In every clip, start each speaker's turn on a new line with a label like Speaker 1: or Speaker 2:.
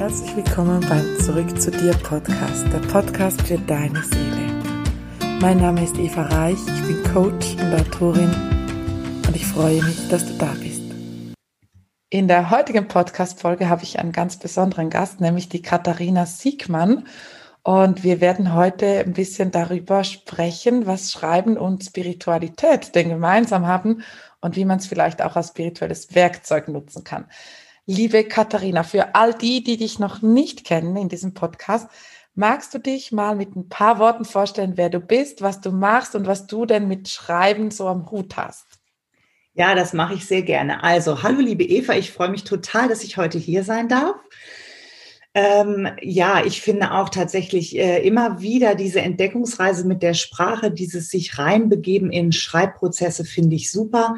Speaker 1: Herzlich willkommen beim Zurück zu dir Podcast, der Podcast für deine Seele. Mein Name ist Eva Reich, ich bin Coach und Autorin und ich freue mich, dass du da bist. In der heutigen Podcast-Folge habe ich einen ganz besonderen Gast, nämlich die Katharina Siegmann. Und wir werden heute ein bisschen darüber sprechen, was Schreiben und Spiritualität denn gemeinsam haben und wie man es vielleicht auch als spirituelles Werkzeug nutzen kann. Liebe Katharina, für all die, die dich noch nicht kennen in diesem Podcast, magst du dich mal mit ein paar Worten vorstellen, wer du bist, was du machst und was du denn mit Schreiben so am Hut hast?
Speaker 2: Ja, das mache ich sehr gerne. Also, hallo liebe Eva, ich freue mich total, dass ich heute hier sein darf. Ähm, ja, ich finde auch tatsächlich äh, immer wieder diese Entdeckungsreise mit der Sprache, dieses sich reinbegeben in Schreibprozesse, finde ich super.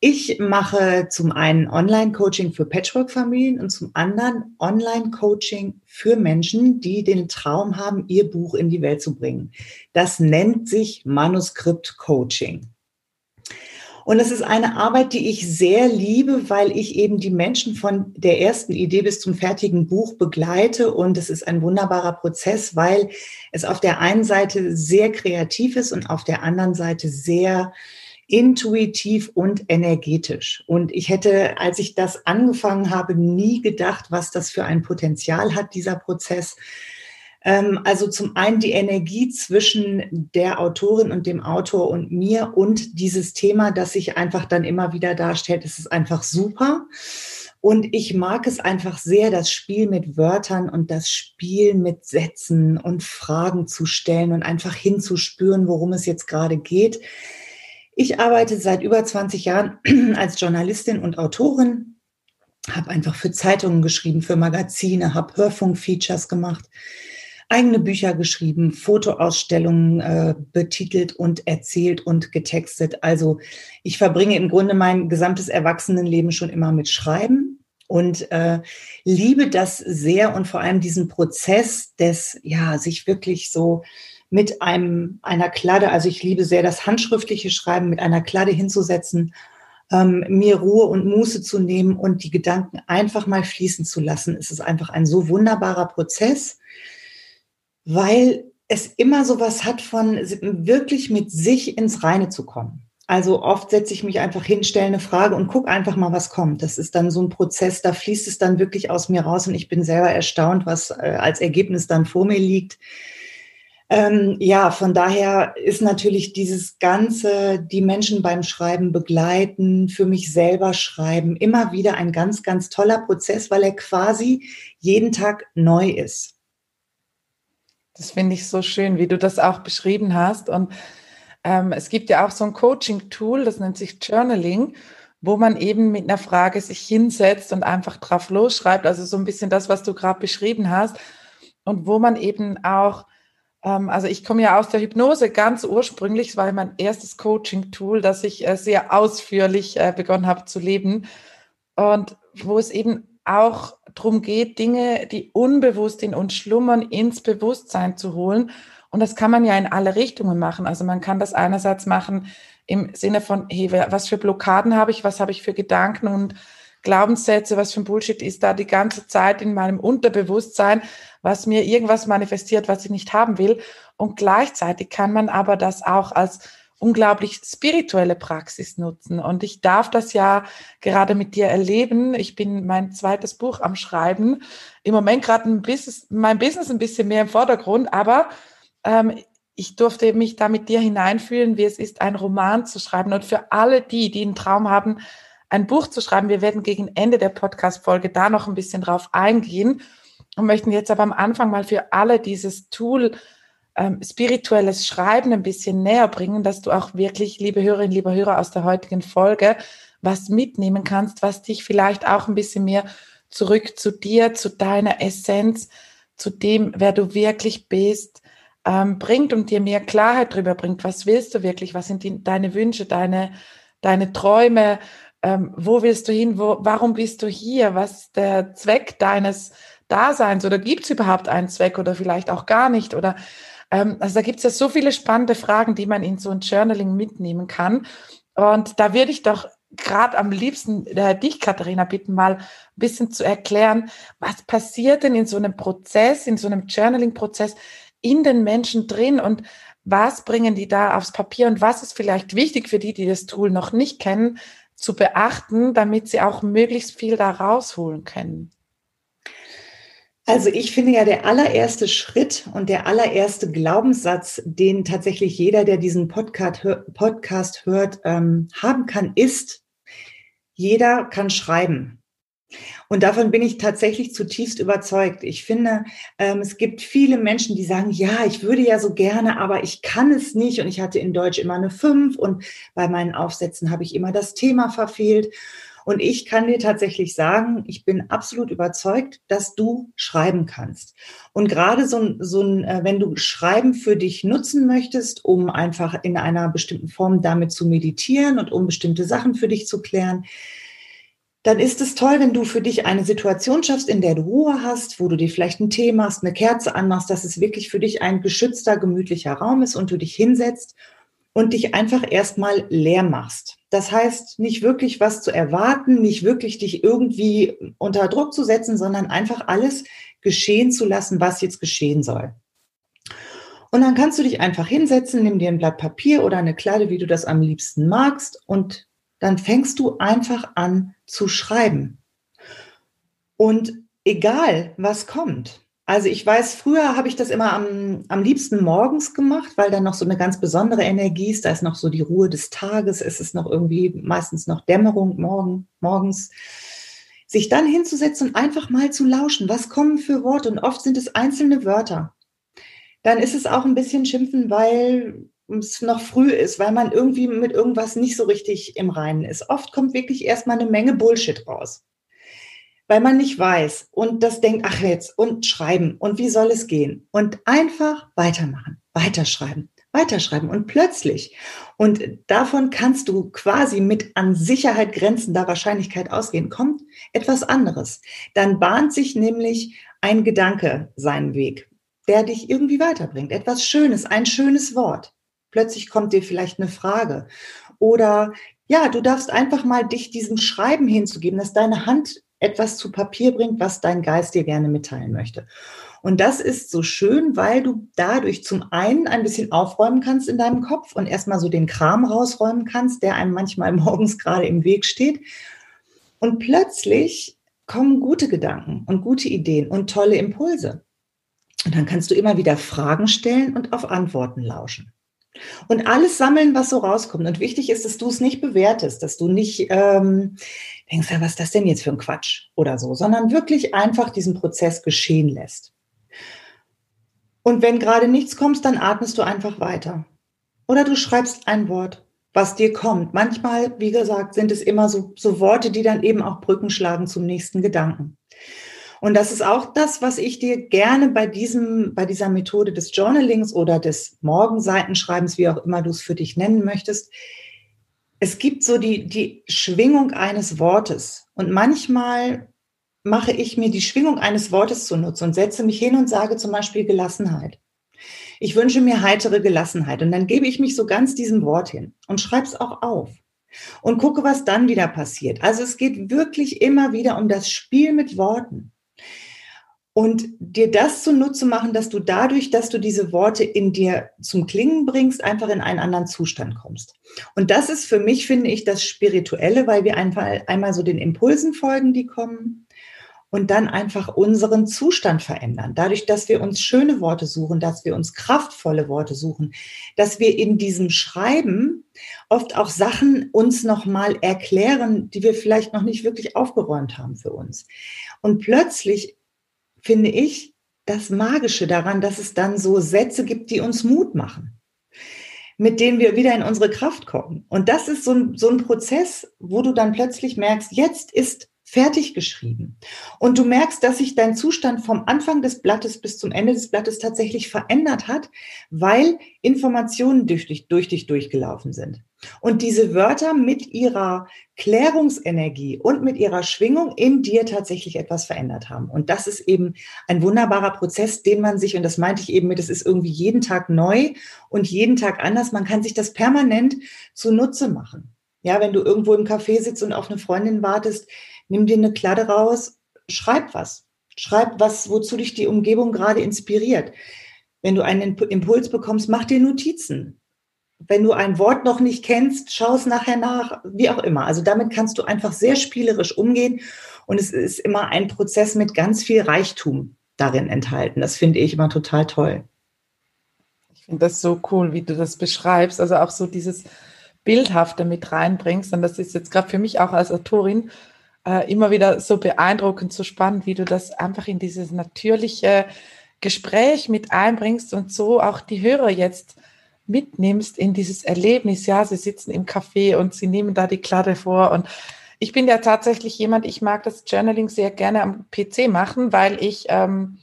Speaker 2: Ich mache zum einen Online-Coaching für Patchwork-Familien und zum anderen Online-Coaching für Menschen, die den Traum haben, ihr Buch in die Welt zu bringen. Das nennt sich Manuskript-Coaching. Und es ist eine Arbeit, die ich sehr liebe, weil ich eben die Menschen von der ersten Idee bis zum fertigen Buch begleite. Und es ist ein wunderbarer Prozess, weil es auf der einen Seite sehr kreativ ist und auf der anderen Seite sehr intuitiv und energetisch. Und ich hätte, als ich das angefangen habe, nie gedacht, was das für ein Potenzial hat, dieser Prozess. Ähm, also zum einen die Energie zwischen der Autorin und dem Autor und mir und dieses Thema, das sich einfach dann immer wieder darstellt, es ist einfach super. Und ich mag es einfach sehr, das Spiel mit Wörtern und das Spiel mit Sätzen und Fragen zu stellen und einfach hinzuspüren, worum es jetzt gerade geht. Ich arbeite seit über 20 Jahren als Journalistin und Autorin, habe einfach für Zeitungen geschrieben, für Magazine, habe Hörfunkfeatures gemacht, eigene Bücher geschrieben, Fotoausstellungen äh, betitelt und erzählt und getextet. Also ich verbringe im Grunde mein gesamtes Erwachsenenleben schon immer mit Schreiben und äh, liebe das sehr und vor allem diesen Prozess des, ja, sich wirklich so mit einem, einer Kladde, also ich liebe sehr das handschriftliche Schreiben, mit einer Kladde hinzusetzen, ähm, mir Ruhe und Muße zu nehmen und die Gedanken einfach mal fließen zu lassen. Es ist einfach ein so wunderbarer Prozess, weil es immer so was hat von wirklich mit sich ins Reine zu kommen. Also oft setze ich mich einfach hin, stelle eine Frage und gucke einfach mal, was kommt. Das ist dann so ein Prozess, da fließt es dann wirklich aus mir raus und ich bin selber erstaunt, was äh, als Ergebnis dann vor mir liegt. Ähm, ja, von daher ist natürlich dieses ganze, die Menschen beim Schreiben begleiten, für mich selber schreiben, immer wieder ein ganz, ganz toller Prozess, weil er quasi jeden Tag neu ist.
Speaker 1: Das finde ich so schön, wie du das auch beschrieben hast. Und ähm, es gibt ja auch so ein Coaching-Tool, das nennt sich Journaling, wo man eben mit einer Frage sich hinsetzt und einfach drauf losschreibt. Also so ein bisschen das, was du gerade beschrieben hast. Und wo man eben auch also ich komme ja aus der Hypnose ganz ursprünglich. Es war mein erstes Coaching-Tool, das ich äh, sehr ausführlich äh, begonnen habe zu leben. Und wo es eben auch darum geht, Dinge, die unbewusst in uns schlummern, ins Bewusstsein zu holen. Und das kann man ja in alle Richtungen machen. Also man kann das einerseits machen im Sinne von, hey, was für Blockaden habe ich, was habe ich für Gedanken und Glaubenssätze, was für ein Bullshit ist da die ganze Zeit in meinem Unterbewusstsein, was mir irgendwas manifestiert, was ich nicht haben will. Und gleichzeitig kann man aber das auch als unglaublich spirituelle Praxis nutzen. Und ich darf das ja gerade mit dir erleben. Ich bin mein zweites Buch am Schreiben. Im Moment gerade ein Business, mein Business ein bisschen mehr im Vordergrund, aber ähm, ich durfte mich da mit dir hineinfühlen, wie es ist, einen Roman zu schreiben. Und für alle die, die einen Traum haben, ein Buch zu schreiben. Wir werden gegen Ende der Podcast-Folge da noch ein bisschen drauf eingehen und möchten jetzt aber am Anfang mal für alle dieses Tool ähm, spirituelles Schreiben ein bisschen näher bringen, dass du auch wirklich, liebe Hörerinnen, liebe Hörer aus der heutigen Folge, was mitnehmen kannst, was dich vielleicht auch ein bisschen mehr zurück zu dir, zu deiner Essenz, zu dem, wer du wirklich bist, ähm, bringt und dir mehr Klarheit darüber bringt. Was willst du wirklich? Was sind die, deine Wünsche, deine, deine Träume? ähm, wo willst du hin, wo, warum bist du hier, was ist der Zweck deines Daseins oder gibt es überhaupt einen Zweck oder vielleicht auch gar nicht oder ähm, also da gibt es ja so viele spannende Fragen, die man in so ein Journaling mitnehmen kann und da würde ich doch gerade am liebsten äh, dich, Katharina, bitten, mal ein bisschen zu erklären, was passiert denn in so einem Prozess, in so einem Journaling-Prozess in den Menschen drin und was bringen die da aufs Papier und was ist vielleicht wichtig für die, die das Tool noch nicht kennen, zu beachten, damit sie auch möglichst viel da rausholen können?
Speaker 2: Also ich finde ja, der allererste Schritt und der allererste Glaubenssatz, den tatsächlich jeder, der diesen Podcast, Podcast hört, ähm, haben kann, ist, jeder kann schreiben. Und davon bin ich tatsächlich zutiefst überzeugt. Ich finde, ähm, es gibt viele Menschen, die sagen, ja, ich würde ja so gerne, aber ich kann es nicht. Und ich hatte in Deutsch immer eine 5 und bei meinen Aufsätzen habe ich immer das Thema verfehlt. Und ich kann dir tatsächlich sagen, ich bin absolut überzeugt, dass du schreiben kannst. Und gerade so ein, so ein, äh, wenn du Schreiben für dich nutzen möchtest, um einfach in einer bestimmten Form damit zu meditieren und um bestimmte Sachen für dich zu klären, dann ist es toll, wenn du für dich eine Situation schaffst, in der du Ruhe hast, wo du dir vielleicht einen Tee machst, eine Kerze anmachst, dass es wirklich für dich ein geschützter, gemütlicher Raum ist und du dich hinsetzt und dich einfach erstmal leer machst. Das heißt, nicht wirklich was zu erwarten, nicht wirklich dich irgendwie unter Druck zu setzen, sondern einfach alles geschehen zu lassen, was jetzt geschehen soll. Und dann kannst du dich einfach hinsetzen, nimm dir ein Blatt Papier oder eine Kladde, wie du das am liebsten magst, und dann fängst du einfach an zu schreiben. Und egal, was kommt, also ich weiß, früher habe ich das immer am, am liebsten morgens gemacht, weil dann noch so eine ganz besondere Energie ist. Da ist noch so die Ruhe des Tages. Es ist noch irgendwie meistens noch Dämmerung morgen, morgens. Sich dann hinzusetzen und einfach mal zu lauschen. Was kommen für Worte? Und oft sind es einzelne Wörter. Dann ist es auch ein bisschen schimpfen, weil es noch früh ist, weil man irgendwie mit irgendwas nicht so richtig im Reinen ist. Oft kommt wirklich erstmal eine Menge Bullshit raus weil man nicht weiß und das denkt, ach jetzt, und schreiben und wie soll es gehen? Und einfach weitermachen, weiterschreiben, weiterschreiben und plötzlich, und davon kannst du quasi mit an Sicherheit grenzender Wahrscheinlichkeit ausgehen, kommt etwas anderes. Dann bahnt sich nämlich ein Gedanke seinen Weg, der dich irgendwie weiterbringt. Etwas Schönes, ein schönes Wort. Plötzlich kommt dir vielleicht eine Frage oder ja, du darfst einfach mal dich diesem Schreiben hinzugeben, dass deine Hand etwas zu Papier bringt, was dein Geist dir gerne mitteilen möchte. Und das ist so schön, weil du dadurch zum einen ein bisschen aufräumen kannst in deinem Kopf und erstmal so den Kram rausräumen kannst, der einem manchmal morgens gerade im Weg steht. Und plötzlich kommen gute Gedanken und gute Ideen und tolle Impulse. Und dann kannst du immer wieder Fragen stellen und auf Antworten lauschen. Und alles sammeln, was so rauskommt. Und wichtig ist, dass du es nicht bewertest, dass du nicht ähm, denkst, ja, was ist das denn jetzt für ein Quatsch oder so, sondern wirklich einfach diesen Prozess geschehen lässt. Und wenn gerade nichts kommt, dann atmest du einfach weiter. Oder du schreibst ein Wort, was dir kommt. Manchmal, wie gesagt, sind es immer so, so Worte, die dann eben auch Brücken schlagen zum nächsten Gedanken. Und das ist auch das, was ich dir gerne bei diesem, bei dieser Methode des Journalings oder des Morgenseitenschreibens, wie auch immer du es für dich nennen möchtest, es gibt so die, die Schwingung eines Wortes. Und manchmal mache ich mir die Schwingung eines Wortes zunutze und setze mich hin und sage zum Beispiel Gelassenheit. Ich wünsche mir heitere Gelassenheit. Und dann gebe ich mich so ganz diesem Wort hin und schreibe es auch auf und gucke, was dann wieder passiert. Also es geht wirklich immer wieder um das Spiel mit Worten und dir das zunutze machen, dass du dadurch, dass du diese Worte in dir zum Klingen bringst, einfach in einen anderen Zustand kommst. Und das ist für mich, finde ich, das Spirituelle, weil wir einfach einmal so den Impulsen folgen, die kommen und dann einfach unseren Zustand verändern. Dadurch, dass wir uns schöne Worte suchen, dass wir uns kraftvolle Worte suchen, dass wir in diesem Schreiben oft auch Sachen uns nochmal erklären, die wir vielleicht noch nicht wirklich aufgeräumt haben für uns. Und plötzlich finde ich, das Magische daran, dass es dann so Sätze gibt, die uns Mut machen, mit denen wir wieder in unsere Kraft kommen. Und das ist so ein, so ein Prozess, wo du dann plötzlich merkst, jetzt ist fertig geschrieben. Und du merkst, dass sich dein Zustand vom Anfang des Blattes bis zum Ende des Blattes tatsächlich verändert hat, weil Informationen durch dich, durch dich durchgelaufen sind. Und diese Wörter mit ihrer Klärungsenergie und mit ihrer Schwingung in dir tatsächlich etwas verändert haben. Und das ist eben ein wunderbarer Prozess, den man sich, und das meinte ich eben mit, es ist irgendwie jeden Tag neu und jeden Tag anders. Man kann sich das permanent zunutze machen. Ja, wenn du irgendwo im Café sitzt und auf eine Freundin wartest, nimm dir eine Kladde raus, schreib was. Schreib was, wozu dich die Umgebung gerade inspiriert. Wenn du einen Impuls bekommst, mach dir Notizen. Wenn du ein Wort noch nicht kennst, schau es nachher nach, wie auch immer. Also damit kannst du einfach sehr spielerisch umgehen und es ist immer ein Prozess mit ganz viel Reichtum darin enthalten. Das finde ich immer total toll.
Speaker 1: Ich finde das so cool, wie du das beschreibst. Also auch so dieses Bildhafte mit reinbringst. Und das ist jetzt gerade für mich auch als Autorin äh, immer wieder so beeindruckend, so spannend, wie du das einfach in dieses natürliche Gespräch mit einbringst und so auch die Hörer jetzt mitnimmst in dieses Erlebnis. Ja, sie sitzen im Café und sie nehmen da die Kladde vor und ich bin ja tatsächlich jemand, ich mag das Journaling sehr gerne am PC machen, weil ich ähm,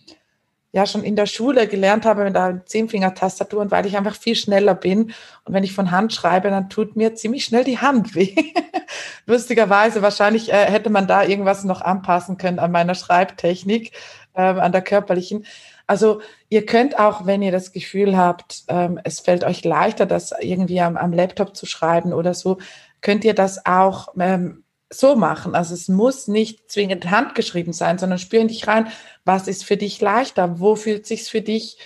Speaker 1: ja schon in der Schule gelernt habe mit der Zehnfingertastatur und weil ich einfach viel schneller bin. Und wenn ich von Hand schreibe, dann tut mir ziemlich schnell die Hand weh. Lustigerweise, wahrscheinlich äh, hätte man da irgendwas noch anpassen können an meiner Schreibtechnik, äh, an der körperlichen. Also ihr könnt auch, wenn ihr das Gefühl habt, ähm, es fällt euch leichter, das irgendwie am, am, Laptop zu schreiben oder so, könnt ihr das auch ähm, so machen. Also es muss nicht zwingend handgeschrieben sein, sondern spür in dich rein, was ist für dich leichter, wo fühlt sich's für dich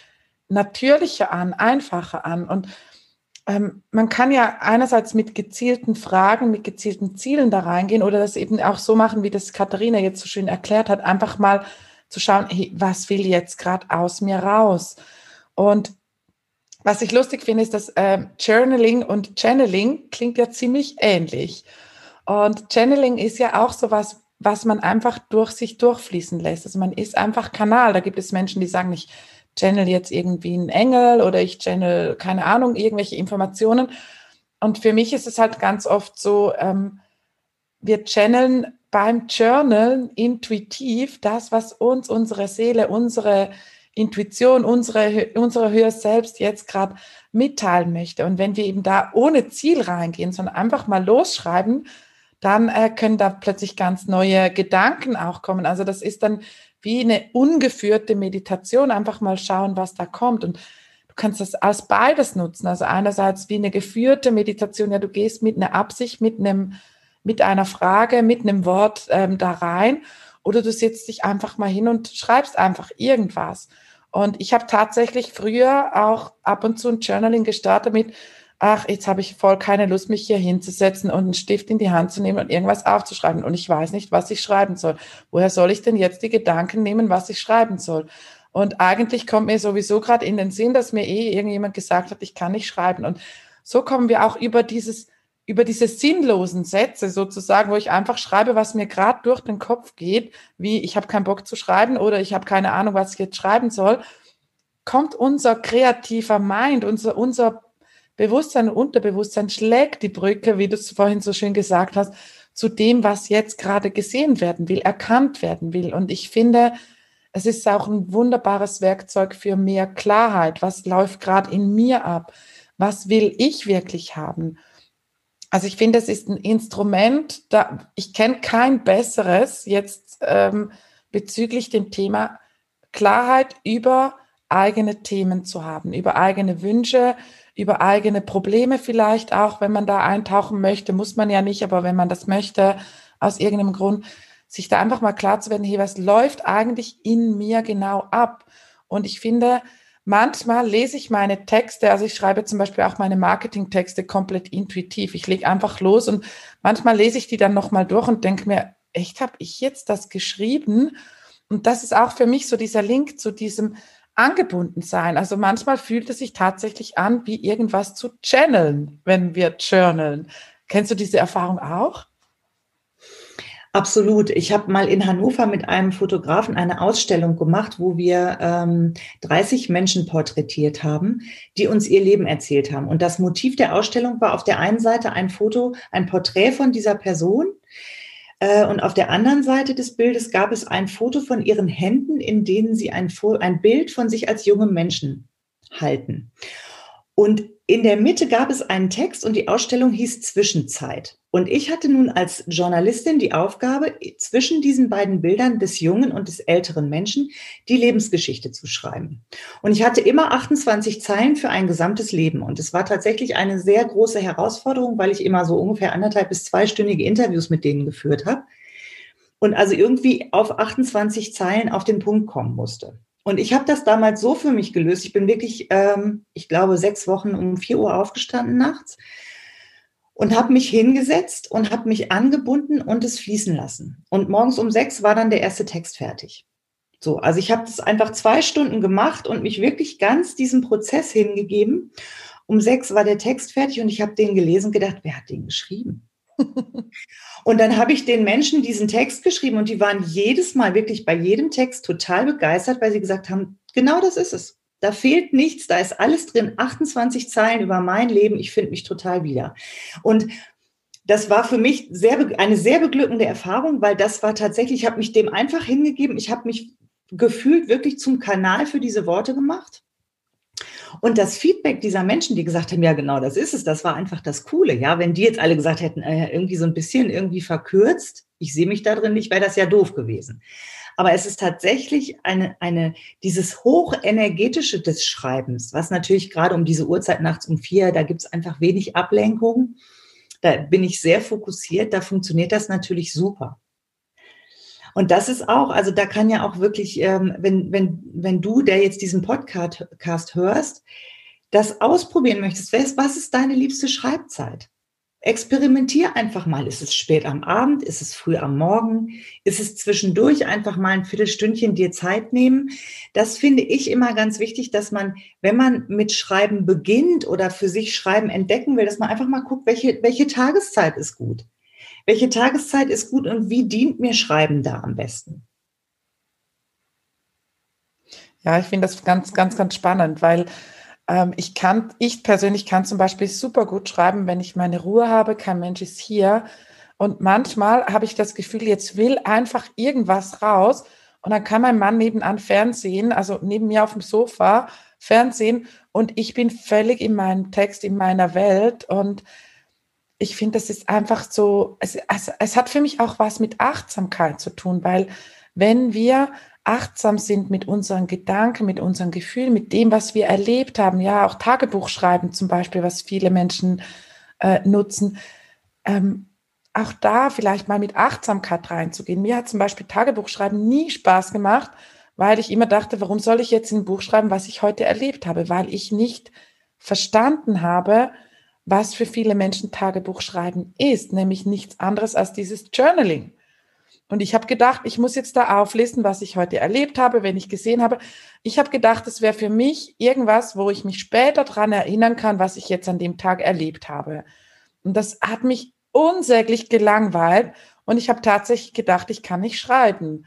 Speaker 1: natürlicher an, einfacher an. Und ähm, man kann ja einerseits mit gezielten Fragen, mit gezielten Zielen da reingehen oder das eben auch so machen, wie das Katharina jetzt so schön erklärt hat, einfach mal zu schauen, hey, was will jetzt gerade aus mir raus? Und was ich lustig finde, ist, dass äh, Journaling und Channeling klingt ja ziemlich ähnlich. Und Channeling ist ja auch so was, man einfach durch sich durchfließen lässt. Also man ist einfach Kanal. Da gibt es Menschen, die sagen, ich channel jetzt irgendwie einen Engel oder ich channel, keine Ahnung, irgendwelche Informationen. Und für mich ist es halt ganz oft so, ähm, wir channeln beim Journal intuitiv das, was uns unsere Seele, unsere Intuition, unsere, unsere höher Selbst jetzt gerade mitteilen möchte. Und wenn wir eben da ohne Ziel reingehen, sondern einfach mal losschreiben, dann äh, können da plötzlich ganz neue Gedanken auch kommen. Also das ist dann wie eine ungeführte Meditation, einfach mal schauen, was da kommt. Und du kannst das als beides nutzen. Also einerseits wie eine geführte Meditation, ja, du gehst mit einer Absicht, mit einem, mit einer Frage, mit einem Wort ähm, da rein. Oder du setzt dich einfach mal hin und schreibst einfach irgendwas. Und ich habe tatsächlich früher auch ab und zu ein Journaling gestartet mit, ach, jetzt habe ich voll keine Lust, mich hier hinzusetzen und einen Stift in die Hand zu nehmen und irgendwas aufzuschreiben. Und ich weiß nicht, was ich schreiben soll. Woher soll ich denn jetzt die Gedanken nehmen, was ich schreiben soll? Und eigentlich kommt mir sowieso gerade in den Sinn, dass mir eh irgendjemand gesagt hat, ich kann nicht schreiben. Und so kommen wir auch über dieses, über diese sinnlosen Sätze sozusagen, wo ich einfach schreibe, was mir gerade durch den Kopf geht, wie ich habe keinen Bock zu schreiben oder ich habe keine Ahnung, was ich jetzt schreiben soll, kommt unser kreativer Mind, unser, unser Bewusstsein und Unterbewusstsein schlägt die Brücke, wie du es vorhin so schön gesagt hast, zu dem, was jetzt gerade gesehen werden will, erkannt werden will. Und ich finde, es ist auch ein wunderbares Werkzeug für mehr Klarheit. Was läuft gerade in mir ab? Was will ich wirklich haben? Also ich finde, es ist ein Instrument, da ich kenne kein besseres jetzt ähm, bezüglich dem Thema Klarheit über eigene Themen zu haben, über eigene Wünsche, über eigene Probleme vielleicht auch, wenn man da eintauchen möchte, muss man ja nicht, aber wenn man das möchte, aus irgendeinem Grund, sich da einfach mal klar zu werden, hey, was läuft eigentlich in mir genau ab? Und ich finde, manchmal lese ich meine Texte, also ich schreibe zum Beispiel auch meine Marketingtexte komplett intuitiv. Ich lege einfach los und manchmal lese ich die dann nochmal durch und denke mir, echt, habe ich jetzt das geschrieben? Und das ist auch für mich so dieser Link zu diesem, angebunden sein. Also manchmal fühlt es sich tatsächlich an, wie irgendwas zu channeln, wenn wir journalen. Kennst du diese Erfahrung auch?
Speaker 2: Absolut. Ich habe mal in Hannover mit einem Fotografen eine Ausstellung gemacht, wo wir ähm, 30 Menschen porträtiert haben, die uns ihr Leben erzählt haben. Und das Motiv der Ausstellung war auf der einen Seite ein Foto, ein Porträt von dieser Person, und auf der anderen Seite des Bildes gab es ein Foto von ihren Händen, in denen sie ein, ein Bild von sich als junge Menschen halten. Und in der Mitte gab es einen Text und die Ausstellung hieß Zwischenzeit. Und ich hatte nun als Journalistin die Aufgabe, zwischen diesen beiden Bildern des jungen und des älteren Menschen die Lebensgeschichte zu schreiben. Und ich hatte immer 28 Zeilen für ein gesamtes Leben. Und es war tatsächlich eine sehr große Herausforderung, weil ich immer so ungefähr anderthalb bis zweistündige Interviews mit denen geführt habe. Und also irgendwie auf 28 Zeilen auf den Punkt kommen musste. Und ich habe das damals so für mich gelöst. Ich bin wirklich, ähm, ich glaube, sechs Wochen um vier Uhr aufgestanden nachts und habe mich hingesetzt und habe mich angebunden und es fließen lassen. Und morgens um sechs war dann der erste Text fertig. So, also ich habe das einfach zwei Stunden gemacht und mich wirklich ganz diesem Prozess hingegeben. Um sechs war der Text fertig und ich habe den gelesen und gedacht, wer hat den geschrieben? und dann habe ich den Menschen diesen Text geschrieben und die waren jedes Mal wirklich bei jedem Text total begeistert, weil sie gesagt haben, genau das ist es. Da fehlt nichts, da ist alles drin, 28 Zeilen über mein Leben, ich finde mich total wieder. Und das war für mich sehr, eine sehr beglückende Erfahrung, weil das war tatsächlich, ich habe mich dem einfach hingegeben, ich habe mich gefühlt wirklich zum Kanal für diese Worte gemacht. Und das Feedback dieser Menschen, die gesagt haben, ja genau, das ist es, das war einfach das Coole. Ja, wenn die jetzt alle gesagt hätten, äh, irgendwie so ein bisschen irgendwie verkürzt, ich sehe mich da drin nicht, wäre das ja doof gewesen. Aber es ist tatsächlich eine, eine, dieses hochenergetische des Schreibens, was natürlich gerade um diese Uhrzeit nachts um vier, da gibt es einfach wenig Ablenkung. Da bin ich sehr fokussiert, da funktioniert das natürlich super. Und das ist auch, also da kann ja auch wirklich, ähm, wenn, wenn, wenn du, der jetzt diesen Podcast hörst, das ausprobieren möchtest, was ist deine liebste Schreibzeit? Experimentier einfach mal. Ist es spät am Abend? Ist es früh am Morgen? Ist es zwischendurch einfach mal ein Viertelstündchen dir Zeit nehmen? Das finde ich immer ganz wichtig, dass man, wenn man mit Schreiben beginnt oder für sich Schreiben entdecken will, dass man einfach mal guckt, welche, welche Tageszeit ist gut? Welche Tageszeit ist gut und wie dient mir Schreiben da am besten?
Speaker 1: Ja, ich finde das ganz, ganz, ganz spannend, weil ich kann, ich persönlich kann zum Beispiel super gut schreiben, wenn ich meine Ruhe habe, kein Mensch ist hier. Und manchmal habe ich das Gefühl, jetzt will einfach irgendwas raus. Und dann kann mein Mann nebenan Fernsehen, also neben mir auf dem Sofa Fernsehen und ich bin völlig in meinem Text, in meiner Welt. Und ich finde, das ist einfach so, es, es, es hat für mich auch was mit Achtsamkeit zu tun, weil wenn wir achtsam sind mit unseren Gedanken, mit unseren Gefühlen, mit dem, was wir erlebt haben. Ja, auch Tagebuch schreiben zum Beispiel, was viele Menschen äh, nutzen. Ähm, auch da vielleicht mal mit Achtsamkeit reinzugehen. Mir hat zum Beispiel Tagebuch schreiben nie Spaß gemacht, weil ich immer dachte, warum soll ich jetzt ein Buch schreiben, was ich heute erlebt habe, weil ich nicht verstanden habe, was für viele Menschen Tagebuch schreiben ist, nämlich nichts anderes als dieses Journaling. Und ich habe gedacht, ich muss jetzt da auflisten, was ich heute erlebt habe, wenn ich gesehen habe. Ich habe gedacht, es wäre für mich irgendwas, wo ich mich später dran erinnern kann, was ich jetzt an dem Tag erlebt habe. Und das hat mich unsäglich gelangweilt. Und ich habe tatsächlich gedacht, ich kann nicht schreiben.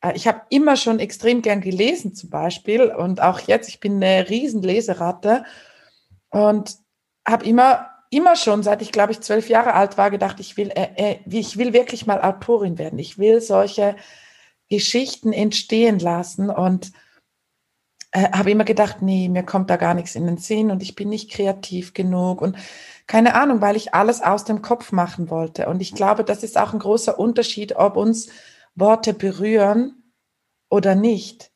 Speaker 1: Äh, ich habe immer schon extrem gern gelesen zum Beispiel. Und auch jetzt, ich bin eine Riesenleseratte. Und habe immer immer schon, seit ich glaube ich zwölf Jahre alt war, gedacht, ich will, äh, äh, ich will wirklich mal Autorin werden. Ich will solche Geschichten entstehen lassen und äh, habe immer gedacht, nee, mir kommt da gar nichts in den Sinn und ich bin nicht kreativ genug und keine Ahnung, weil ich alles aus dem Kopf machen wollte. Und ich glaube, das ist auch ein großer Unterschied, ob uns Worte berühren oder nicht,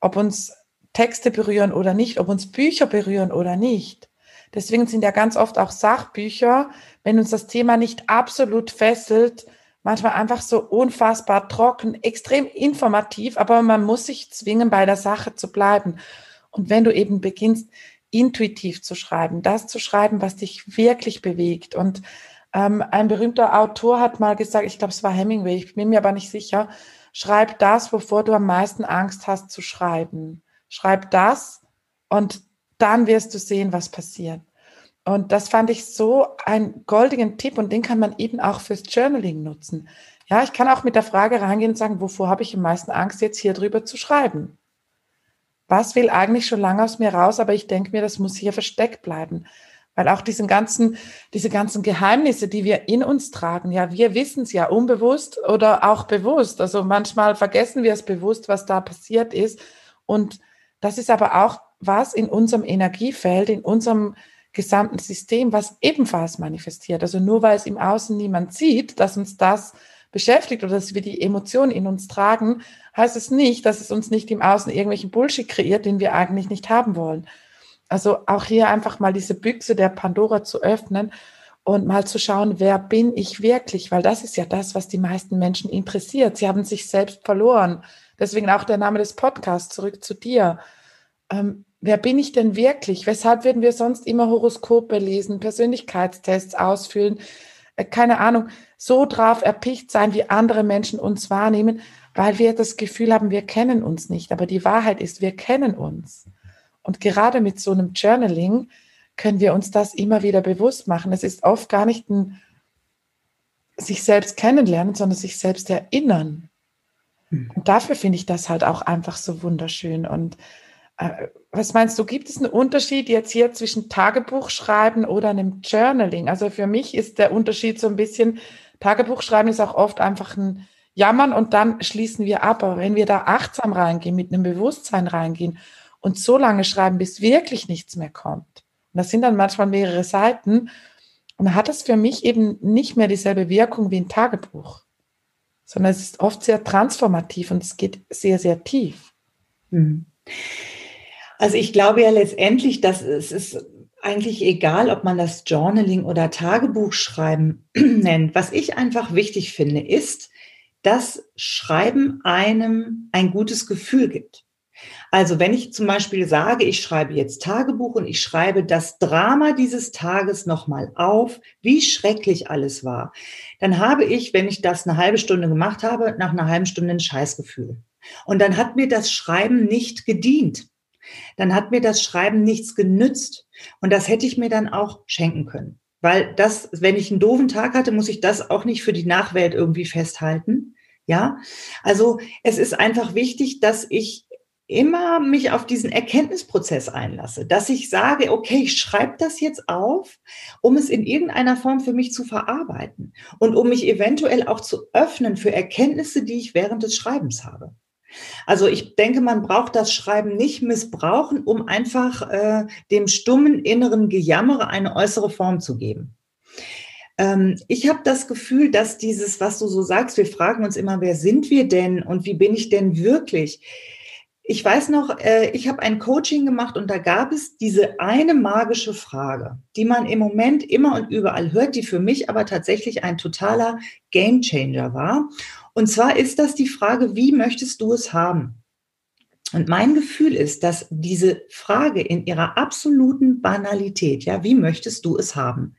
Speaker 1: ob uns Texte berühren oder nicht, ob uns Bücher berühren oder nicht. Deswegen sind ja ganz oft auch Sachbücher, wenn uns das Thema nicht absolut fesselt, manchmal einfach so unfassbar trocken, extrem informativ, aber man muss sich zwingen, bei der Sache zu bleiben. Und wenn du eben beginnst, intuitiv zu schreiben, das zu schreiben, was dich wirklich bewegt. Und ähm, ein berühmter Autor hat mal gesagt, ich glaube, es war Hemingway, ich bin mir aber nicht sicher, schreib das, wovor du am meisten Angst hast zu schreiben. Schreib das und dann wirst du sehen, was passiert. Und das fand ich so einen goldigen Tipp und den kann man eben auch fürs Journaling nutzen. Ja, ich kann auch mit der Frage reingehen und sagen, wovor habe ich am meisten Angst, jetzt hier drüber zu schreiben? Was will eigentlich schon lange aus mir raus, aber ich denke mir, das muss hier versteckt bleiben. Weil auch diesen ganzen, diese ganzen Geheimnisse, die wir in uns tragen, ja, wir wissen es ja unbewusst oder auch bewusst. Also manchmal vergessen wir es bewusst, was da passiert ist. Und das ist aber auch was in unserem Energiefeld, in unserem gesamten System, was ebenfalls manifestiert. Also nur weil es im Außen niemand sieht, dass uns das beschäftigt oder dass wir die Emotionen in uns tragen, heißt es nicht, dass es uns nicht im Außen irgendwelchen Bullshit kreiert, den wir eigentlich nicht haben wollen. Also auch hier einfach mal diese Büchse der Pandora zu öffnen und mal zu schauen, wer bin ich wirklich? Weil das ist ja das, was die meisten Menschen interessiert. Sie haben sich selbst verloren. Deswegen auch der Name des Podcasts, zurück zu dir. Ähm, wer bin ich denn wirklich? Weshalb werden wir sonst immer Horoskope lesen, Persönlichkeitstests ausfüllen? Äh, keine Ahnung, so drauf erpicht sein, wie andere Menschen uns wahrnehmen, weil wir das Gefühl haben, wir kennen uns nicht. Aber die Wahrheit ist, wir kennen uns. Und gerade mit so einem Journaling können wir uns das immer wieder bewusst machen. Es ist oft gar nicht ein sich selbst kennenlernen, sondern sich selbst erinnern. Hm. Und dafür finde ich das halt auch einfach so wunderschön. Und was meinst du, gibt es einen Unterschied jetzt hier zwischen Tagebuchschreiben oder einem Journaling? Also für mich ist der Unterschied so ein bisschen, Tagebuchschreiben ist auch oft einfach ein Jammern und dann schließen wir ab. Aber wenn wir da achtsam reingehen, mit einem Bewusstsein reingehen und so lange schreiben, bis wirklich nichts mehr kommt, und das sind dann manchmal mehrere Seiten, und dann hat das für mich eben nicht mehr dieselbe Wirkung wie ein Tagebuch, sondern es ist oft sehr transformativ und es geht sehr, sehr tief.
Speaker 2: Mhm. Also ich glaube ja letztendlich, dass es ist eigentlich egal, ob man das Journaling oder Tagebuchschreiben nennt. Was ich einfach wichtig finde, ist, dass Schreiben einem ein gutes Gefühl gibt. Also wenn ich zum Beispiel sage, ich schreibe jetzt Tagebuch und ich schreibe das Drama dieses Tages nochmal auf, wie schrecklich alles war, dann habe ich, wenn ich das eine halbe Stunde gemacht habe, nach einer halben Stunde ein Scheißgefühl. Und dann hat mir das Schreiben nicht gedient dann hat mir das Schreiben nichts genützt. Und das hätte ich mir dann auch schenken können. Weil das, wenn ich einen doofen Tag hatte, muss ich das auch nicht für die Nachwelt irgendwie festhalten. Ja, also es ist einfach wichtig, dass ich immer mich auf diesen Erkenntnisprozess einlasse, dass ich sage, okay, ich schreibe das jetzt auf, um es in irgendeiner Form für mich zu verarbeiten und um mich eventuell auch zu öffnen für Erkenntnisse, die ich während des Schreibens habe. Also ich denke, man braucht das Schreiben nicht missbrauchen, um einfach äh, dem stummen inneren Gejammere eine äußere Form zu geben. Ähm, ich habe das Gefühl, dass dieses, was du so sagst, wir fragen uns immer, wer sind wir denn und wie bin ich denn wirklich? Ich weiß noch, äh, ich habe ein Coaching gemacht und da gab es diese eine magische Frage, die man im Moment immer und überall hört, die für mich aber tatsächlich ein totaler Gamechanger war. Und zwar ist das die Frage, wie möchtest du es haben? Und mein Gefühl ist, dass diese Frage in ihrer absoluten Banalität, ja, wie möchtest du es haben?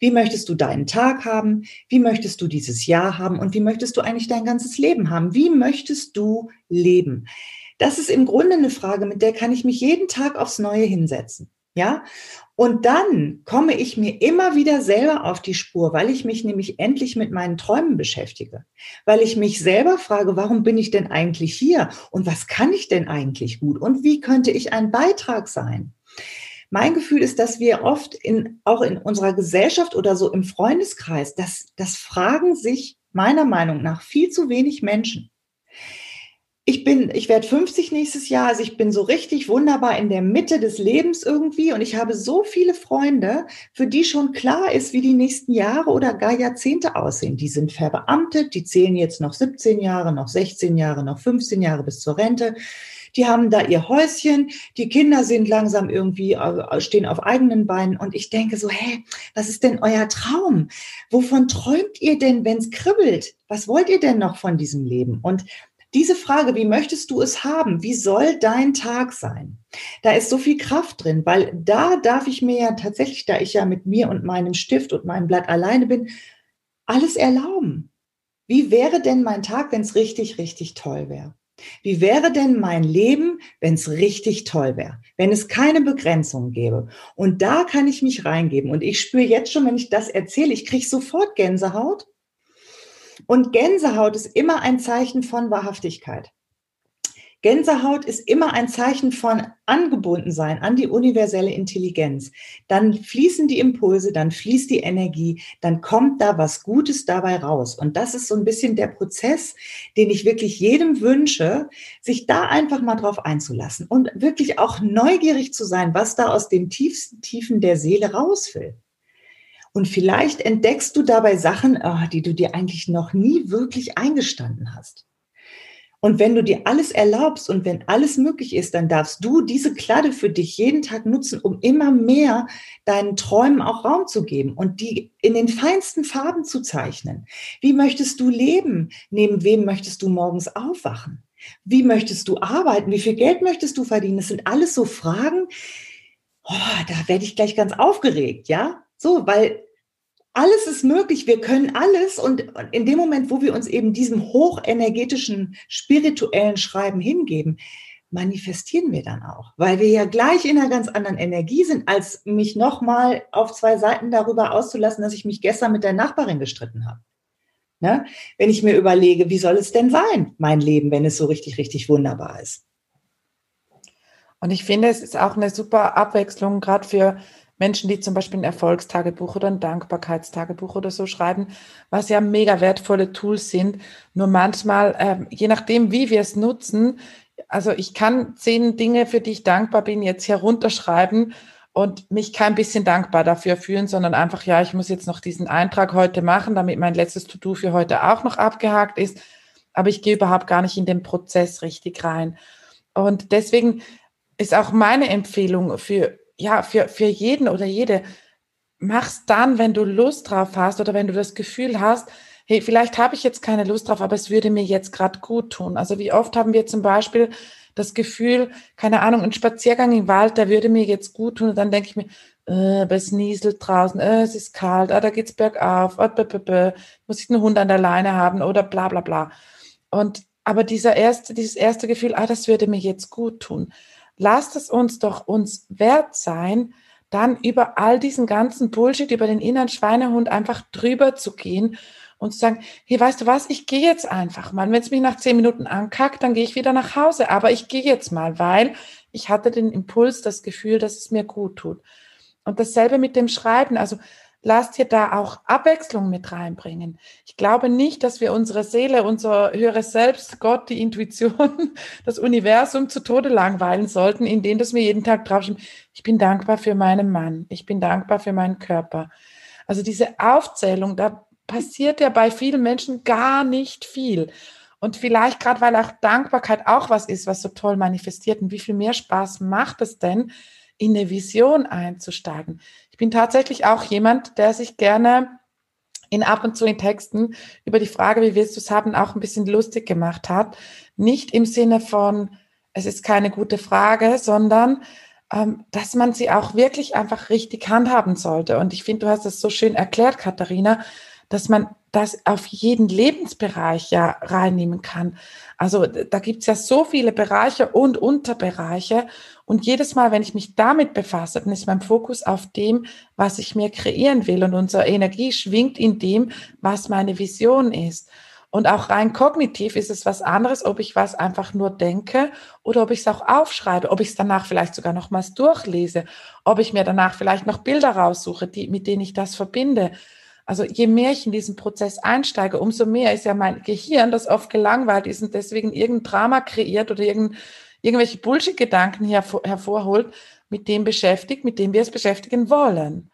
Speaker 2: Wie möchtest du deinen Tag haben? Wie möchtest du dieses Jahr haben? Und wie möchtest du eigentlich dein ganzes Leben haben? Wie möchtest du leben? Das ist im Grunde eine Frage, mit der kann ich mich jeden Tag aufs Neue hinsetzen. Ja, und dann komme ich mir immer wieder selber auf die Spur, weil ich mich nämlich endlich mit meinen Träumen beschäftige, weil ich mich selber frage, warum bin ich denn eigentlich hier? Und was kann ich denn eigentlich gut? Und wie könnte ich ein Beitrag sein? Mein Gefühl ist, dass wir oft in, auch in unserer Gesellschaft oder so im Freundeskreis, das, das fragen sich meiner Meinung nach viel zu wenig Menschen ich bin, ich werde 50 nächstes Jahr, also ich bin so richtig wunderbar in der Mitte des Lebens irgendwie und ich habe so viele Freunde, für die schon klar ist, wie die nächsten Jahre oder gar Jahrzehnte aussehen. Die sind verbeamtet, die zählen jetzt noch 17 Jahre, noch 16 Jahre, noch 15 Jahre bis zur Rente. Die haben da ihr Häuschen, die Kinder sind langsam irgendwie, äh, stehen auf eigenen Beinen und ich denke so, hey, was ist denn euer Traum? Wovon träumt ihr denn, wenn es kribbelt? Was wollt ihr denn noch von diesem Leben? Und diese Frage, wie möchtest du es haben? Wie soll dein Tag sein? Da ist so viel Kraft drin, weil da darf ich mir ja tatsächlich, da ich ja mit mir und meinem Stift und meinem Blatt alleine bin, alles erlauben. Wie wäre denn mein Tag, wenn es richtig, richtig toll wäre? Wie wäre denn mein Leben, wenn es richtig toll wäre? Wenn es keine Begrenzungen gäbe? Und da kann ich mich reingeben. Und ich spüre jetzt schon, wenn ich das erzähle, ich kriege sofort Gänsehaut und Gänsehaut ist immer ein Zeichen von Wahrhaftigkeit. Gänsehaut ist immer ein Zeichen von Angebundensein an die universelle Intelligenz. Dann fließen die Impulse, dann fließt die Energie, dann kommt da was Gutes dabei raus. Und das ist so ein bisschen der Prozess, den ich wirklich jedem wünsche, sich da einfach mal drauf einzulassen und wirklich auch neugierig zu sein, was da aus den tiefsten Tiefen der Seele raus will. Und vielleicht entdeckst du dabei Sachen, oh, die du dir eigentlich noch nie wirklich eingestanden hast. Und wenn du dir alles erlaubst und wenn alles möglich ist, dann darfst du diese Kladde für dich jeden Tag nutzen, um immer mehr deinen Träumen auch Raum zu geben und die in den feinsten Farben zu zeichnen. Wie möchtest du leben? Neben wem möchtest du morgens aufwachen? Wie möchtest du arbeiten? Wie viel Geld möchtest du verdienen? Das sind alles so Fragen. Oh, da werde ich gleich ganz aufgeregt, ja? So, weil alles ist möglich, wir können alles und in dem Moment, wo wir uns eben diesem hochenergetischen, spirituellen Schreiben hingeben, manifestieren wir dann auch, weil wir ja gleich in einer ganz anderen Energie sind, als mich nochmal auf zwei Seiten darüber auszulassen, dass ich mich gestern mit der Nachbarin gestritten habe. Ne? Wenn ich mir überlege, wie soll es denn sein, mein Leben, wenn es so richtig, richtig wunderbar ist.
Speaker 1: Und ich finde, es ist auch eine super Abwechslung, gerade für Menschen, die zum Beispiel ein Erfolgstagebuch oder ein Dankbarkeitstagebuch oder so schreiben, was ja mega wertvolle Tools sind. Nur manchmal, äh, je nachdem, wie wir es nutzen, also ich kann zehn Dinge, für die ich dankbar bin, jetzt herunterschreiben und mich kein bisschen dankbar dafür fühlen, sondern einfach, ja, ich muss jetzt noch diesen Eintrag heute machen, damit mein letztes To-Do für heute auch noch abgehakt ist. Aber ich gehe überhaupt gar nicht in den Prozess richtig rein. Und deswegen ist auch meine Empfehlung für ja, für, für jeden oder jede, mach's dann, wenn du Lust drauf hast oder wenn du das Gefühl hast, hey, vielleicht habe ich jetzt keine Lust drauf, aber es würde mir jetzt gerade gut tun. Also wie oft haben wir zum Beispiel das Gefühl, keine Ahnung, ein Spaziergang im Wald, der würde mir jetzt gut tun. Und dann denke ich mir, äh, es nieselt draußen, äh, es ist kalt, ah, da geht's bergauf, ah, b, b, b, muss ich einen Hund an der Leine haben oder bla bla bla. Und aber dieser erste, dieses erste Gefühl, ah, das würde mir jetzt gut tun lasst es uns doch uns wert sein, dann über all diesen ganzen Bullshit, über den inneren Schweinehund einfach drüber zu gehen und zu sagen, hey, weißt du was, ich gehe jetzt einfach mal. Wenn es mich nach zehn Minuten ankackt, dann gehe ich wieder nach Hause. Aber ich gehe jetzt mal, weil ich hatte den Impuls, das Gefühl, dass es mir gut tut. Und dasselbe mit dem Schreiben. Also lasst ihr da auch Abwechslung mit reinbringen. Ich glaube nicht, dass wir unsere Seele, unser höheres Selbst, Gott, die Intuition, das Universum zu Tode langweilen sollten, indem dass wir jeden Tag draufschreiben, ich bin dankbar für meinen Mann, ich bin dankbar für meinen Körper. Also diese Aufzählung, da passiert ja bei vielen Menschen gar nicht viel. Und vielleicht gerade, weil auch Dankbarkeit auch was ist, was so toll manifestiert. Und wie viel mehr Spaß macht es denn, in eine Vision einzusteigen? Ich bin tatsächlich auch jemand, der sich gerne in ab und zu in Texten über die Frage, wie willst du es haben, auch ein bisschen lustig gemacht hat. Nicht im Sinne von, es ist keine gute Frage, sondern ähm, dass man sie auch wirklich einfach richtig handhaben sollte. Und ich finde, du hast es so schön erklärt, Katharina, dass man das auf jeden Lebensbereich ja reinnehmen kann. Also da gibt es ja so viele Bereiche und Unterbereiche. Und jedes Mal, wenn ich mich damit befasse, dann ist mein Fokus auf dem, was ich mir kreieren will. Und unsere Energie schwingt in dem, was meine Vision ist. Und auch rein kognitiv ist es was anderes, ob ich was einfach nur denke oder ob ich es auch aufschreibe, ob ich es danach vielleicht sogar nochmals durchlese, ob ich mir danach vielleicht noch Bilder raussuche, die, mit denen ich das verbinde. Also je mehr ich in diesen Prozess einsteige, umso mehr ist ja mein Gehirn, das oft gelangweilt ist und deswegen irgendein Drama kreiert oder irgendein irgendwelche Bullshit-Gedanken hervor, hervorholt, mit dem beschäftigt, mit dem wir es beschäftigen wollen.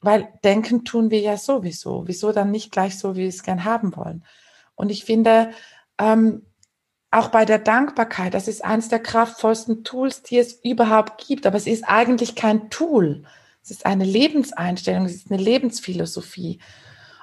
Speaker 1: Weil denken tun wir ja sowieso. Wieso dann nicht gleich so, wie wir es gern haben wollen? Und ich finde, ähm, auch bei der Dankbarkeit, das ist eines der kraftvollsten Tools, die es überhaupt gibt. Aber es ist eigentlich kein Tool. Es ist eine Lebenseinstellung, es ist eine Lebensphilosophie.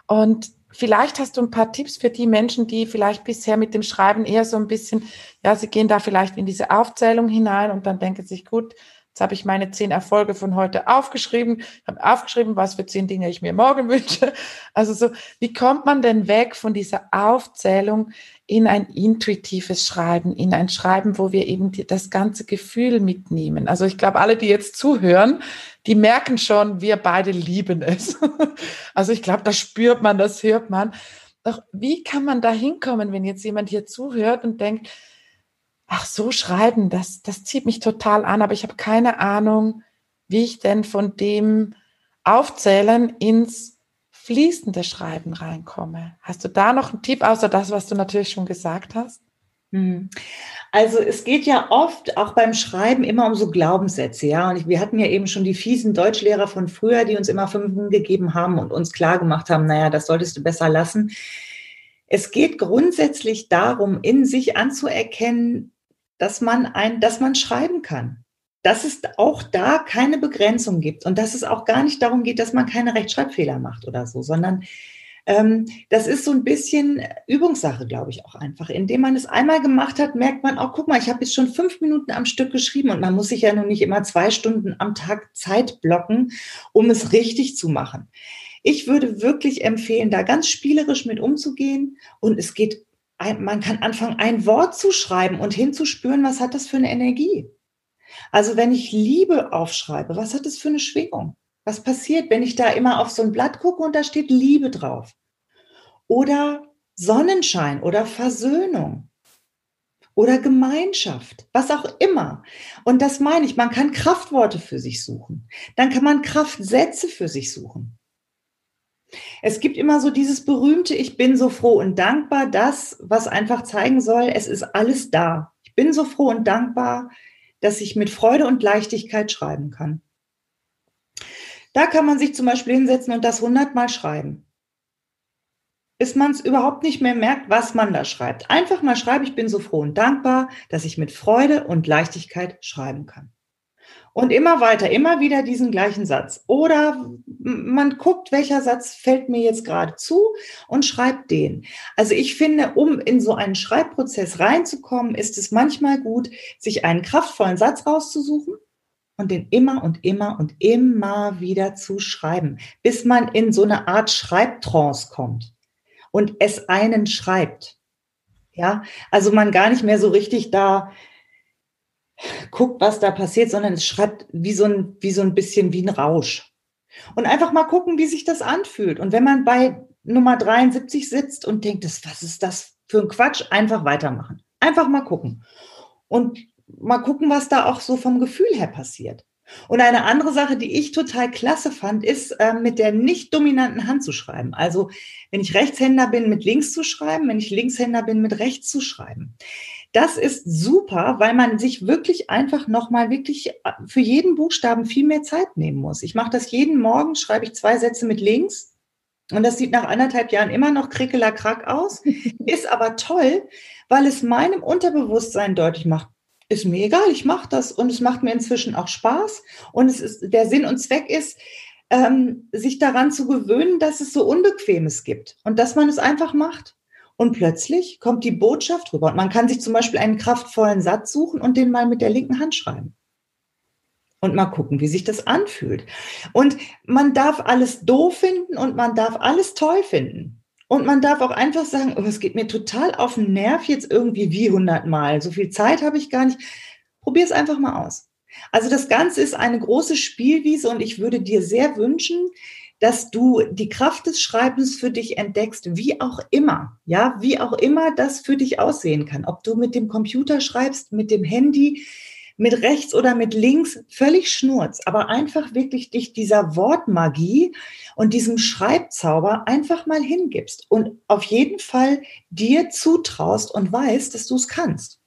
Speaker 1: Und Vielleicht hast du ein paar Tipps für die Menschen, die vielleicht bisher mit dem Schreiben eher so ein bisschen, ja, sie gehen da vielleicht in diese Aufzählung hinein und dann denken sich, gut, jetzt habe ich meine zehn Erfolge von heute aufgeschrieben, habe aufgeschrieben, was für zehn Dinge ich mir morgen wünsche. Also so, wie kommt man denn weg von dieser Aufzählung in ein intuitives Schreiben, in ein Schreiben, wo wir eben die, das ganze Gefühl mitnehmen. Also ich glaube, alle, die jetzt zuhören, die merken schon, wir beide lieben es. Also ich glaube, das spürt man, das hört man. Doch wie kann man da hinkommen, wenn jetzt jemand hier zuhört und denkt, ach so, schreiben, das, das zieht mich total an, aber ich habe keine Ahnung, wie ich denn von dem Aufzählen ins fließende Schreiben reinkomme. Hast du da noch einen Tipp, außer das, was du natürlich schon gesagt hast?
Speaker 2: Hm. Also es geht ja oft auch beim Schreiben immer um so Glaubenssätze, ja. Und wir hatten ja eben schon die fiesen Deutschlehrer von früher, die uns immer Fünfen gegeben haben und uns klar gemacht haben, naja, das solltest du besser lassen. Es geht grundsätzlich darum, in sich anzuerkennen, dass man ein, dass man schreiben kann. Dass es auch da keine Begrenzung gibt und dass es auch gar nicht darum geht, dass man keine Rechtschreibfehler macht oder so, sondern ähm, das ist so ein bisschen Übungssache, glaube ich, auch einfach. Indem man es einmal gemacht hat, merkt man auch, guck mal, ich habe jetzt schon fünf Minuten am Stück geschrieben und man muss sich ja nun nicht immer zwei Stunden am Tag Zeit blocken, um es richtig zu machen. Ich würde wirklich empfehlen, da ganz spielerisch mit umzugehen und es geht, man kann anfangen, ein Wort zu schreiben und hinzuspüren, was hat das für eine Energie. Also wenn ich Liebe aufschreibe, was hat das für eine Schwingung? Was passiert, wenn ich da immer auf so ein Blatt gucke und da steht Liebe drauf? Oder Sonnenschein oder Versöhnung oder Gemeinschaft, was auch immer. Und das meine ich, man kann Kraftworte für sich suchen. Dann kann man Kraftsätze für sich suchen. Es gibt immer so dieses berühmte, ich bin so froh und dankbar, das, was einfach zeigen soll, es ist alles da. Ich bin so froh und dankbar, dass ich mit Freude und Leichtigkeit schreiben kann. Da kann man sich zum Beispiel hinsetzen und das hundertmal schreiben. Bis man es überhaupt nicht mehr merkt, was man da schreibt. Einfach mal schreiben, ich bin so froh und dankbar, dass ich mit Freude und Leichtigkeit schreiben kann. Und immer weiter, immer wieder diesen gleichen Satz. Oder man guckt, welcher Satz fällt mir jetzt gerade zu und schreibt den. Also ich finde, um in so einen Schreibprozess reinzukommen, ist es manchmal gut, sich einen kraftvollen Satz rauszusuchen und den immer und immer und immer wieder zu schreiben, bis man in so eine Art Schreibtrance kommt und es einen schreibt. Ja, also man gar nicht mehr so richtig da guckt, was da passiert, sondern es schreibt wie so ein, wie so ein bisschen wie ein Rausch. Und einfach mal gucken, wie sich das anfühlt. Und wenn man bei Nummer 73 sitzt und denkt, was ist das für ein Quatsch, einfach weitermachen. Einfach mal gucken. Und mal gucken, was da auch so vom Gefühl her passiert. Und eine andere Sache, die ich total klasse fand, ist äh, mit der nicht dominanten Hand zu schreiben. Also wenn ich Rechtshänder bin, mit links zu schreiben, wenn ich Linkshänder bin, mit rechts zu schreiben. Das ist super, weil man sich wirklich einfach nochmal wirklich äh, für jeden Buchstaben viel mehr Zeit nehmen muss. Ich mache das jeden Morgen, schreibe ich zwei Sätze mit links und das sieht nach anderthalb Jahren immer noch krickeler-krack aus, ist aber toll, weil es meinem Unterbewusstsein deutlich macht, ist mir egal, ich mache das und es macht mir inzwischen auch Spaß und es ist der Sinn und Zweck ist, ähm, sich daran zu gewöhnen, dass es so Unbequemes gibt und dass man es einfach macht. Und plötzlich kommt die Botschaft rüber und man kann sich zum Beispiel einen kraftvollen Satz suchen und den mal mit der linken Hand schreiben. Und mal gucken, wie sich das anfühlt. Und man darf alles doof finden und man darf alles toll finden. Und man darf auch einfach sagen, oh, es geht mir total auf den Nerv jetzt irgendwie wie hundertmal. So viel Zeit habe ich gar nicht. Probier es einfach mal aus. Also das Ganze ist eine große Spielwiese und ich würde dir sehr wünschen, dass du die Kraft des Schreibens für dich entdeckst, wie auch immer, ja, wie auch immer das für dich aussehen kann. Ob du mit dem Computer schreibst, mit dem Handy, mit rechts oder mit links, völlig schnurz, aber einfach wirklich dich dieser Wortmagie und diesem Schreibzauber einfach mal hingibst und auf jeden Fall dir zutraust und weißt, dass du es kannst.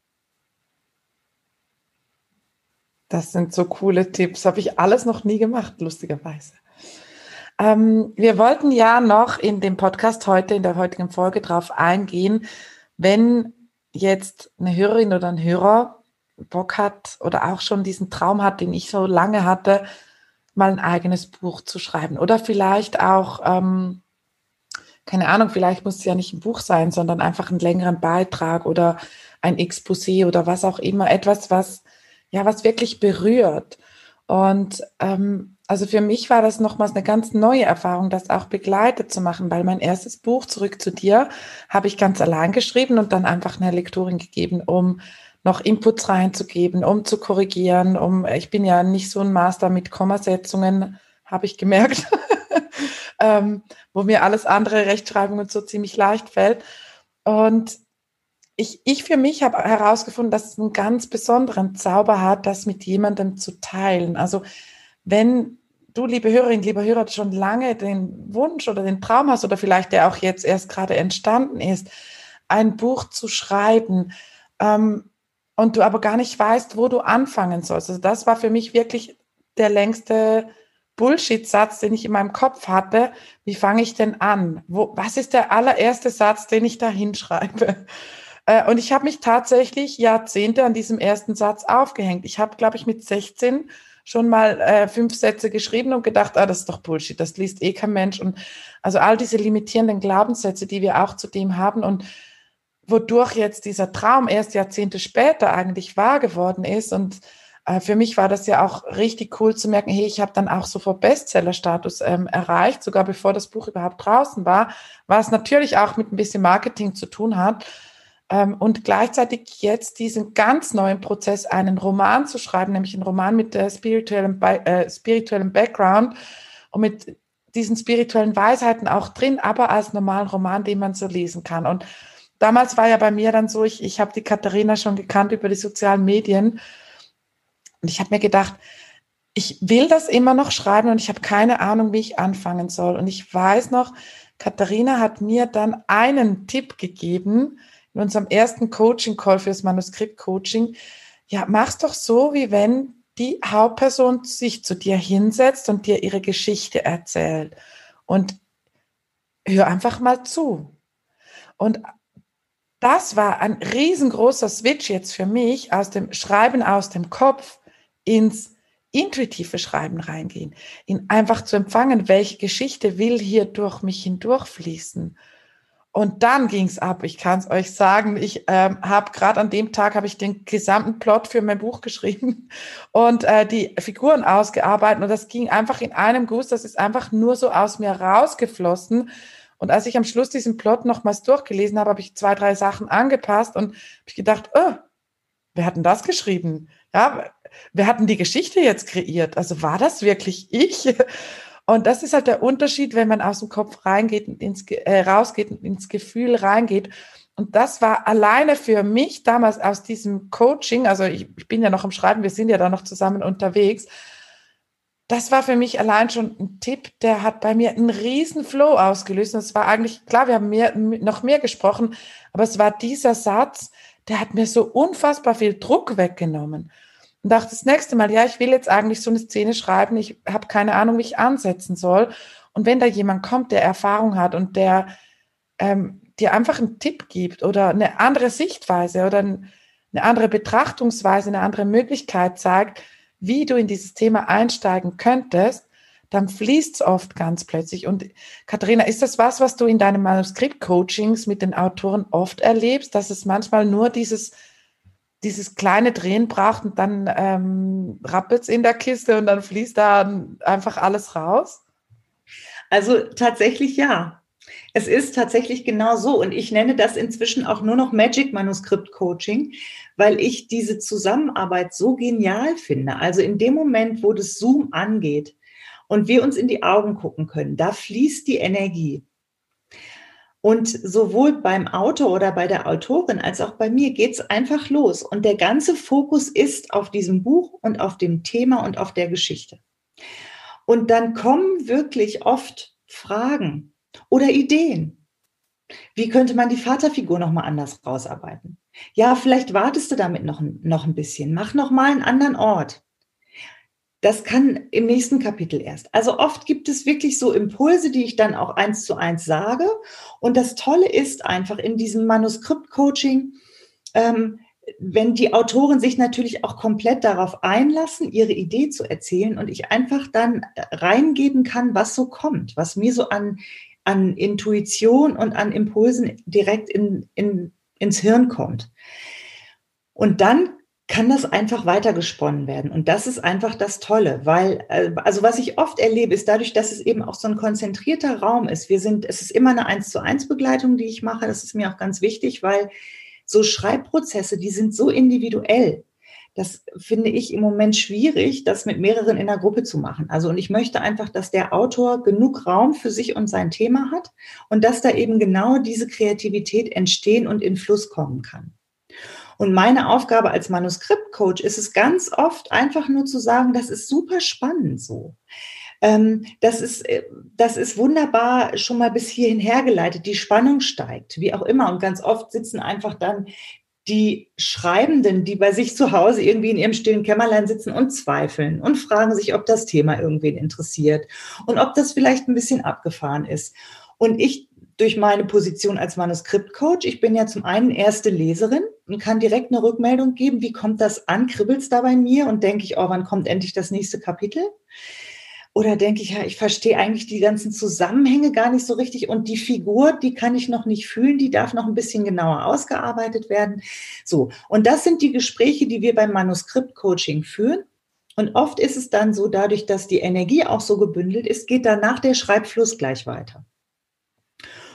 Speaker 1: Das sind so coole Tipps. Habe ich alles noch nie gemacht, lustigerweise. Ähm, wir wollten ja noch in dem Podcast heute, in der heutigen Folge drauf eingehen, wenn jetzt eine Hörerin oder ein Hörer Bock hat oder auch schon diesen Traum hat, den ich so lange hatte, mal ein eigenes Buch zu schreiben. Oder vielleicht auch, ähm, keine Ahnung, vielleicht muss es ja nicht ein Buch sein, sondern einfach einen längeren Beitrag oder ein Exposé oder was auch immer, etwas, was ja, was wirklich berührt. Und ähm, also für mich war das nochmals eine ganz neue Erfahrung, das auch begleitet zu machen, weil mein erstes Buch, Zurück zu dir, habe ich ganz allein geschrieben und dann einfach eine Lektorin gegeben, um noch Inputs reinzugeben, um zu korrigieren, um, ich bin ja nicht so ein Master mit Kommasetzungen, habe ich gemerkt, ähm, wo mir alles andere Rechtschreibung und so ziemlich leicht fällt. Und ich, ich für mich habe herausgefunden, dass es einen ganz besonderen Zauber hat, das mit jemandem zu teilen. Also wenn du, liebe Hörerin, lieber Hörer, schon lange den Wunsch oder den Traum hast oder vielleicht der auch jetzt erst gerade entstanden ist, ein Buch zu schreiben ähm, und du aber gar nicht weißt, wo du anfangen sollst. Also das war für mich wirklich der längste Bullshit-Satz, den ich in meinem Kopf hatte. Wie fange ich denn an? Wo, was ist der allererste Satz, den ich da hinschreibe? Äh, und ich habe mich tatsächlich Jahrzehnte an diesem ersten Satz aufgehängt. Ich habe, glaube ich, mit 16 schon mal äh, fünf Sätze geschrieben und gedacht, ah, das ist doch Bullshit, das liest eh kein Mensch. Und also all diese limitierenden Glaubenssätze, die wir auch zu dem haben und wodurch jetzt dieser Traum erst Jahrzehnte später eigentlich wahr geworden ist. Und äh, für mich war das ja auch richtig cool zu merken, hey, ich habe dann auch sofort Bestseller-Status ähm, erreicht, sogar bevor das Buch überhaupt draußen war, was natürlich auch mit ein bisschen Marketing zu tun hat. Ähm, und gleichzeitig jetzt diesen ganz neuen Prozess, einen Roman zu schreiben, nämlich einen Roman mit der spirituellen, äh, spirituellen Background und mit diesen spirituellen Weisheiten auch drin, aber als normalen Roman, den man so lesen kann. Und damals war ja bei mir dann so, ich, ich habe die Katharina schon gekannt über die sozialen Medien und ich habe mir gedacht, ich will das immer noch schreiben und ich habe keine Ahnung, wie ich anfangen soll. Und ich weiß noch, Katharina hat mir dann einen Tipp gegeben, in unserem ersten Coaching-Call fürs Manuskript-Coaching, ja, mach's doch so, wie wenn die Hauptperson sich zu dir hinsetzt und dir ihre Geschichte erzählt. Und hör einfach mal zu. Und das war ein riesengroßer Switch jetzt für mich aus dem Schreiben aus dem Kopf ins intuitive Schreiben reingehen, in einfach zu empfangen, welche Geschichte will hier durch mich hindurchfließen. Und dann ging's ab. Ich kann es euch sagen. Ich ähm, habe gerade an dem Tag habe ich den gesamten Plot für mein Buch geschrieben und äh, die Figuren ausgearbeitet. Und das ging einfach in einem Guss. Das ist einfach nur so aus mir rausgeflossen. Und als ich am Schluss diesen Plot nochmals durchgelesen habe, habe ich zwei, drei Sachen angepasst und ich gedacht, oh, wer hat denn das geschrieben? Ja, wer hat denn die Geschichte jetzt kreiert? Also war das wirklich ich? Und das ist halt der Unterschied, wenn man aus dem Kopf reingeht und ins, äh, rausgeht und ins Gefühl reingeht. Und das war alleine für mich damals aus diesem Coaching, also ich, ich bin ja noch im Schreiben, wir sind ja da noch zusammen unterwegs. Das war für mich allein schon ein Tipp, der hat bei mir einen riesen Flow ausgelöst. Und es war eigentlich, klar, wir haben mehr, noch mehr gesprochen, aber es war dieser Satz, der hat mir so unfassbar viel Druck weggenommen und dachte das nächste Mal, ja, ich will jetzt eigentlich so eine Szene schreiben, ich habe keine Ahnung, wie ich ansetzen soll. Und wenn da jemand kommt, der Erfahrung hat und der ähm, dir einfach einen Tipp gibt oder eine andere Sichtweise oder eine andere Betrachtungsweise, eine andere Möglichkeit zeigt, wie du in dieses Thema einsteigen könntest, dann fließt es oft ganz plötzlich. Und Katharina, ist das was, was du in deinen Manuskript-Coachings mit den Autoren oft erlebst, dass es manchmal nur dieses dieses kleine Drehen braucht und dann ähm, rappelt es in der Kiste und dann fließt da einfach alles raus?
Speaker 2: Also tatsächlich ja. Es ist tatsächlich genau so. Und ich nenne das inzwischen auch nur noch Magic Manuskript Coaching, weil ich diese Zusammenarbeit so genial finde. Also in dem Moment, wo das Zoom angeht und wir uns in die Augen gucken können, da fließt die Energie. Und sowohl beim Autor oder bei der Autorin als auch bei mir geht es einfach los. Und der ganze Fokus ist auf diesem Buch und auf dem Thema und auf der Geschichte. Und dann kommen wirklich oft Fragen oder Ideen. Wie könnte man die Vaterfigur nochmal anders rausarbeiten? Ja, vielleicht wartest du damit noch, noch ein bisschen. Mach nochmal einen anderen Ort. Das kann im nächsten Kapitel erst. Also oft gibt es wirklich so Impulse, die ich dann auch eins zu eins sage. Und das Tolle ist einfach in diesem Manuskript-Coaching, ähm, wenn die Autoren sich natürlich auch komplett darauf einlassen, ihre Idee zu erzählen und ich einfach dann reingeben kann, was so kommt, was mir so an, an Intuition und an Impulsen direkt in, in, ins Hirn kommt. Und dann kann das einfach weitergesponnen werden. Und das ist einfach das Tolle, weil, äh, also was ich oft erlebe, ist dadurch, dass es eben auch so ein konzentrierter Raum ist. Wir sind, es ist immer eine eins zu eins Begleitung, die ich mache. Das ist mir auch ganz wichtig, weil so Schreibprozesse, die sind so individuell. das finde ich im Moment schwierig, das mit mehreren in der Gruppe zu machen. Also, und ich möchte einfach, dass der Autor genug Raum für sich und sein Thema hat und dass da eben genau diese Kreativität entstehen und in Fluss kommen kann. Und meine Aufgabe als Manuskriptcoach ist es ganz oft einfach nur zu sagen, das ist super spannend so. Ähm, das, ist, äh, das ist wunderbar schon mal bis hierhin hergeleitet. Die Spannung steigt, wie auch immer. Und ganz oft sitzen einfach dann die Schreibenden, die bei sich zu Hause irgendwie in ihrem stillen Kämmerlein sitzen und zweifeln und fragen sich, ob das Thema irgendwen interessiert und ob das vielleicht ein bisschen abgefahren ist. Und ich durch meine Position als Manuskriptcoach, ich bin ja zum einen erste Leserin und kann direkt eine Rückmeldung geben, wie kommt das an, kribbelt es da bei mir und denke ich, oh, wann kommt endlich das nächste Kapitel? Oder denke ich, ja, ich verstehe eigentlich die ganzen Zusammenhänge gar nicht so richtig und die Figur, die kann ich noch nicht fühlen, die darf noch ein bisschen genauer ausgearbeitet werden. So, und das sind die Gespräche, die wir beim Manuskript-Coaching führen. Und oft ist es dann so, dadurch, dass die Energie auch so gebündelt ist, geht danach der Schreibfluss gleich weiter.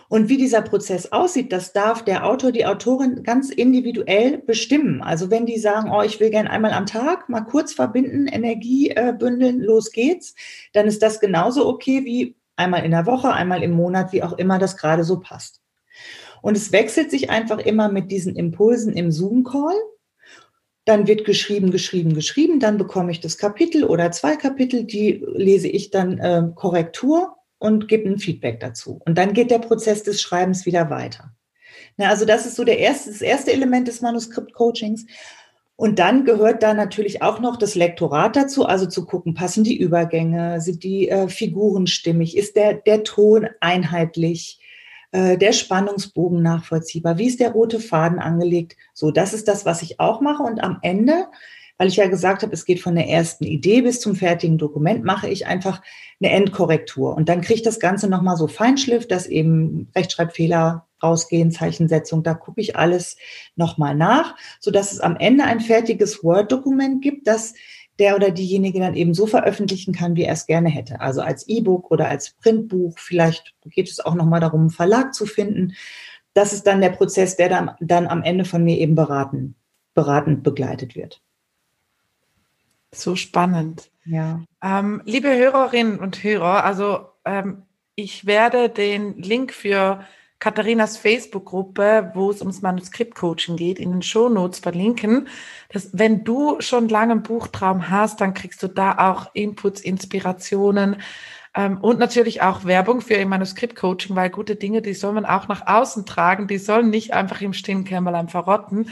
Speaker 2: Und wie dieser Prozess aussieht, das darf der Autor, die Autorin ganz individuell bestimmen. Also wenn die sagen, oh, ich will gern einmal am Tag mal kurz verbinden, Energie äh, bündeln, los geht's, dann ist das genauso okay wie einmal in der Woche, einmal im Monat, wie auch immer das gerade so passt. Und es wechselt sich einfach immer mit diesen Impulsen im Zoom-Call. Dann wird geschrieben, geschrieben, geschrieben. Dann bekomme ich das Kapitel oder zwei Kapitel, die lese ich dann äh, Korrektur und gebe ein Feedback dazu. Und dann geht der Prozess des Schreibens wieder weiter. Na, also das ist so der erste, das erste Element des Manuskript-Coachings. Und dann gehört da natürlich auch noch das Lektorat dazu, also zu gucken, passen die Übergänge, sind die äh, Figuren stimmig, ist der, der Ton einheitlich, äh, der Spannungsbogen nachvollziehbar, wie ist der rote Faden angelegt. So, das ist das, was ich auch mache. Und am Ende weil ich ja gesagt habe, es geht von der ersten Idee bis zum fertigen Dokument, mache ich einfach eine Endkorrektur. Und dann kriegt das Ganze nochmal so Feinschliff, dass eben Rechtschreibfehler rausgehen, Zeichensetzung, da gucke ich alles nochmal nach, sodass es am Ende ein fertiges Word-Dokument gibt, das der oder diejenige dann eben so veröffentlichen kann, wie er es gerne hätte. Also als E-Book oder als Printbuch. Vielleicht geht es auch nochmal darum, einen Verlag zu finden. Das ist dann der Prozess, der dann, dann am Ende von mir eben beraten, beratend begleitet wird.
Speaker 1: So spannend. Ja. Ähm, liebe Hörerinnen und Hörer, also ähm, ich werde den Link für Katharinas Facebook-Gruppe, wo es ums Manuskript-Coaching geht, in den Shownotes verlinken. Dass, wenn du schon lange einen Buchtraum hast, dann kriegst du da auch Inputs, Inspirationen ähm, und natürlich auch Werbung für ihr Manuskript-Coaching, weil gute Dinge, die soll man auch nach außen tragen, die sollen nicht einfach im stillen Kämmerlein verrotten.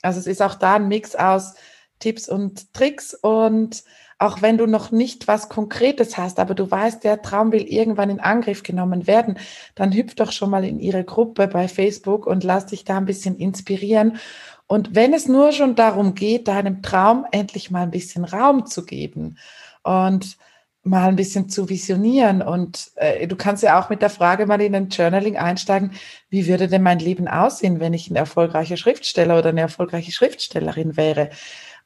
Speaker 1: Also es ist auch da ein Mix aus Tipps und Tricks und auch wenn du noch nicht was Konkretes hast, aber du weißt, der Traum will irgendwann in Angriff genommen werden, dann hüpf doch schon mal in ihre Gruppe bei Facebook und lass dich da ein bisschen inspirieren. Und wenn es nur schon darum geht, deinem Traum endlich mal ein bisschen Raum zu geben und mal ein bisschen zu visionieren. Und äh, du kannst ja auch mit der Frage mal in ein Journaling einsteigen, wie würde denn mein Leben aussehen, wenn ich ein erfolgreicher Schriftsteller oder eine erfolgreiche Schriftstellerin wäre?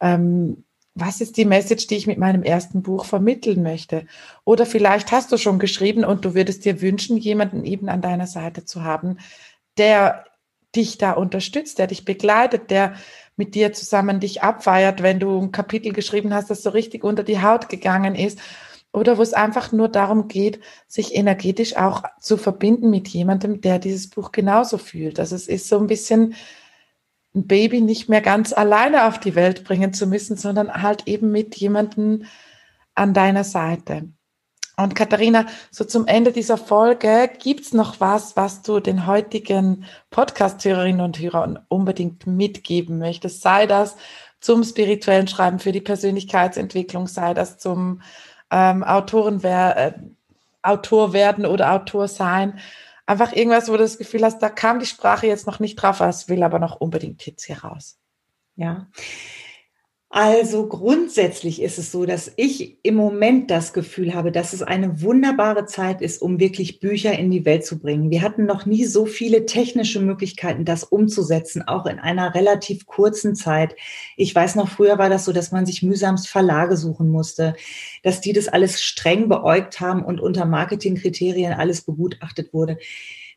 Speaker 1: Ähm, was ist die Message, die ich mit meinem ersten Buch vermitteln möchte? Oder vielleicht hast du schon geschrieben und du würdest dir wünschen, jemanden eben an deiner Seite zu haben, der dich da unterstützt, der dich begleitet, der mit dir zusammen dich abfeiert, wenn du ein Kapitel geschrieben hast, das so richtig unter die Haut gegangen ist. Oder wo es einfach nur darum geht, sich energetisch auch zu verbinden mit jemandem, der dieses Buch genauso fühlt. Also es ist so ein bisschen ein Baby nicht mehr ganz alleine auf die Welt bringen zu müssen, sondern halt eben mit jemandem an deiner Seite. Und Katharina, so zum Ende dieser Folge, gibt's noch was, was du den heutigen Podcast-Hörerinnen und Hörern unbedingt mitgeben möchtest? Sei das zum spirituellen Schreiben für die Persönlichkeitsentwicklung, sei das zum ähm, Autoren äh, Autor werden oder Autor sein einfach irgendwas, wo du das Gefühl hast, da kam die Sprache jetzt noch nicht drauf, es will aber noch unbedingt jetzt hier raus.
Speaker 2: Ja. Also grundsätzlich ist es so, dass ich im Moment das Gefühl habe, dass es eine wunderbare Zeit ist, um wirklich Bücher in die Welt zu bringen. Wir hatten noch nie so viele technische Möglichkeiten, das umzusetzen, auch in einer relativ kurzen Zeit. Ich weiß noch, früher war das so, dass man sich mühsamst Verlage suchen musste, dass die das alles streng beäugt haben und unter Marketingkriterien alles begutachtet wurde.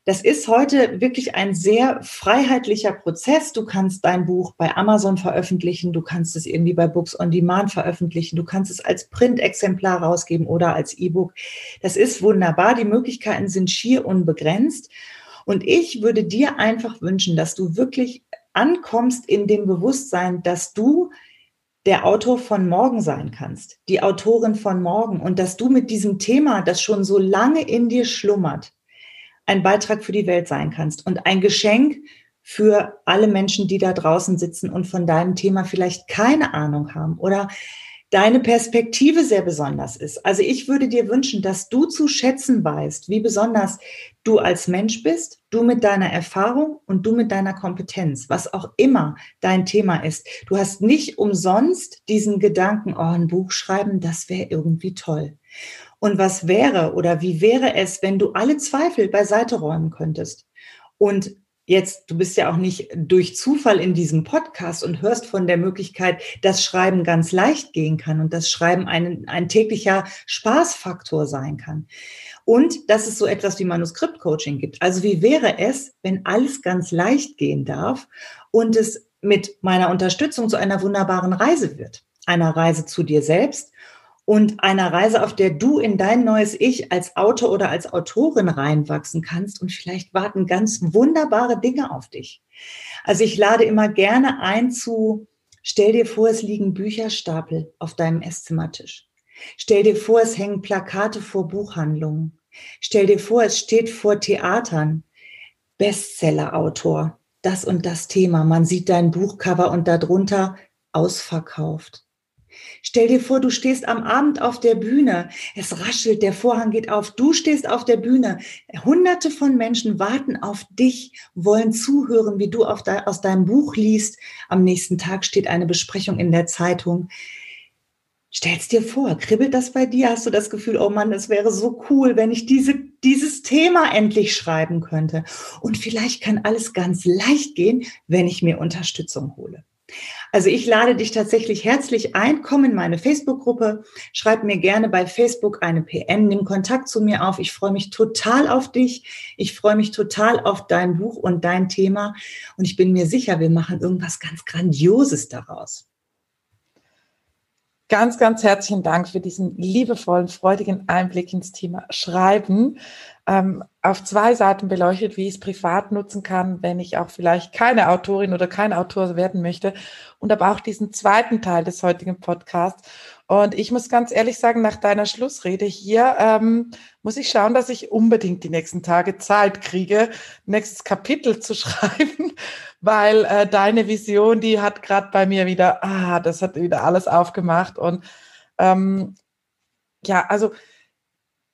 Speaker 2: Das ist heute wirklich ein sehr freiheitlicher Prozess. Du kannst dein Buch bei Amazon veröffentlichen, du kannst es irgendwie bei Books on Demand veröffentlichen, du kannst es als Printexemplar rausgeben oder als E-Book. Das ist wunderbar. Die Möglichkeiten sind schier unbegrenzt. Und ich würde dir einfach wünschen, dass du wirklich ankommst in dem Bewusstsein, dass du der Autor von morgen sein kannst, die Autorin von morgen und dass du mit diesem Thema, das schon so lange in dir schlummert, ein Beitrag für die Welt sein kannst und ein Geschenk für alle Menschen, die da draußen sitzen und von deinem Thema vielleicht keine Ahnung haben oder deine Perspektive sehr besonders ist. Also ich würde dir wünschen, dass du zu schätzen weißt, wie besonders du als Mensch bist, du mit deiner Erfahrung und du mit deiner Kompetenz, was auch immer dein Thema ist. Du hast nicht umsonst diesen Gedanken, oh, ein Buch schreiben, das wäre irgendwie toll. Und was wäre oder wie wäre es, wenn du alle Zweifel beiseite räumen könntest und jetzt, du bist ja auch nicht durch Zufall in diesem Podcast und hörst von der Möglichkeit, dass Schreiben ganz leicht gehen kann und dass Schreiben ein, ein täglicher Spaßfaktor sein kann. Und dass es so etwas wie Manuskriptcoaching gibt. Also wie wäre es, wenn alles ganz leicht gehen darf und es mit meiner Unterstützung zu einer wunderbaren Reise wird? Einer Reise zu dir selbst und einer Reise, auf der du in dein neues Ich als Autor oder als Autorin reinwachsen kannst und vielleicht warten ganz wunderbare Dinge auf dich. Also ich lade immer gerne ein zu, stell dir vor, es liegen Bücherstapel auf deinem Esszimmertisch. Stell dir vor, es hängen Plakate vor Buchhandlungen. Stell dir vor, es steht vor Theatern. Bestseller-Autor, das und das Thema. Man sieht dein Buchcover und darunter ausverkauft. Stell dir vor, du stehst am Abend auf der Bühne, es raschelt, der Vorhang geht auf, du stehst auf der Bühne, hunderte von Menschen warten auf dich, wollen zuhören, wie du de aus deinem Buch liest. Am nächsten Tag steht eine Besprechung in der Zeitung. Stell's dir vor, kribbelt das bei dir? Hast du das Gefühl, oh Mann, es wäre so cool, wenn ich diese, dieses Thema endlich schreiben könnte? Und vielleicht kann alles ganz leicht gehen, wenn ich mir Unterstützung hole. Also ich lade dich tatsächlich herzlich ein, komm in meine Facebook-Gruppe, schreib mir gerne bei Facebook eine PN, nimm Kontakt zu mir auf. Ich freue mich total auf dich. Ich freue mich total auf dein Buch und dein Thema. Und ich bin mir sicher, wir machen irgendwas ganz Grandioses daraus.
Speaker 1: Ganz, ganz herzlichen Dank für diesen liebevollen, freudigen Einblick ins Thema Schreiben ähm, auf zwei Seiten beleuchtet, wie ich es privat nutzen kann, wenn ich auch vielleicht keine Autorin oder kein Autor werden möchte. Und aber auch diesen zweiten Teil des heutigen Podcasts. Und ich muss ganz ehrlich sagen, nach deiner Schlussrede hier ähm, muss ich schauen, dass ich unbedingt die nächsten Tage Zeit kriege, nächstes Kapitel zu schreiben, weil äh, deine Vision, die hat gerade bei mir wieder, ah, das hat wieder alles aufgemacht. Und ähm, ja, also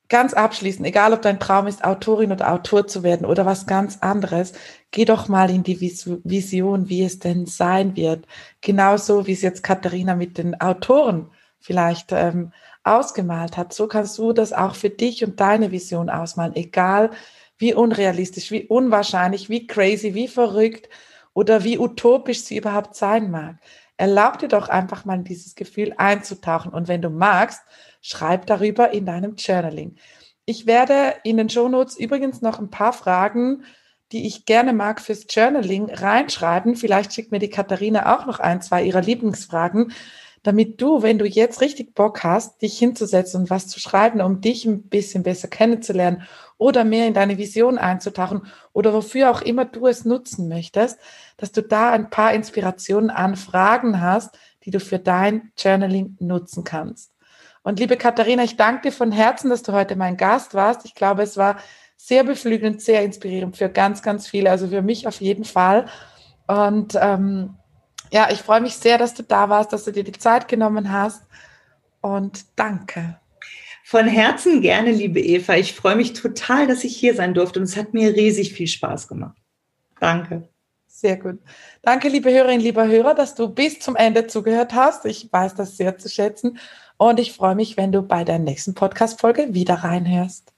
Speaker 1: ganz abschließend, egal ob dein Traum ist, Autorin oder Autor zu werden oder was ganz anderes, geh doch mal in die Vision, wie es denn sein wird. Genauso wie es jetzt Katharina mit den Autoren vielleicht ähm, ausgemalt hat. So kannst du das auch für dich und deine Vision ausmalen, egal wie unrealistisch, wie unwahrscheinlich, wie crazy, wie verrückt oder wie utopisch sie überhaupt sein mag. Erlaub dir doch einfach mal in dieses Gefühl einzutauchen und wenn du magst, schreib darüber in deinem Journaling. Ich werde in den Shownotes übrigens noch ein paar Fragen, die ich gerne mag fürs Journaling reinschreiben. Vielleicht schickt mir die Katharina auch noch ein, zwei ihrer Lieblingsfragen, damit du, wenn du jetzt richtig Bock hast, dich hinzusetzen und was zu schreiben, um dich ein bisschen besser kennenzulernen oder mehr in deine Vision einzutauchen oder wofür auch immer du es nutzen möchtest, dass du da ein paar Inspirationen an Fragen hast, die du für dein Journaling nutzen kannst. Und liebe Katharina, ich danke dir von Herzen, dass du heute mein Gast warst. Ich glaube, es war sehr beflügelnd, sehr inspirierend für ganz, ganz viele, also für mich auf jeden Fall. Und ähm, ja, ich freue mich sehr, dass du da warst, dass du dir die Zeit genommen hast. Und danke.
Speaker 2: Von Herzen gerne, liebe Eva. Ich freue mich total, dass ich hier sein durfte und es hat mir riesig viel Spaß gemacht. Danke.
Speaker 1: Sehr gut. Danke, liebe Hörerinnen, lieber Hörer, dass du bis zum Ende zugehört hast. Ich weiß das sehr zu schätzen. Und ich freue mich, wenn du bei der nächsten Podcast-Folge wieder reinhörst.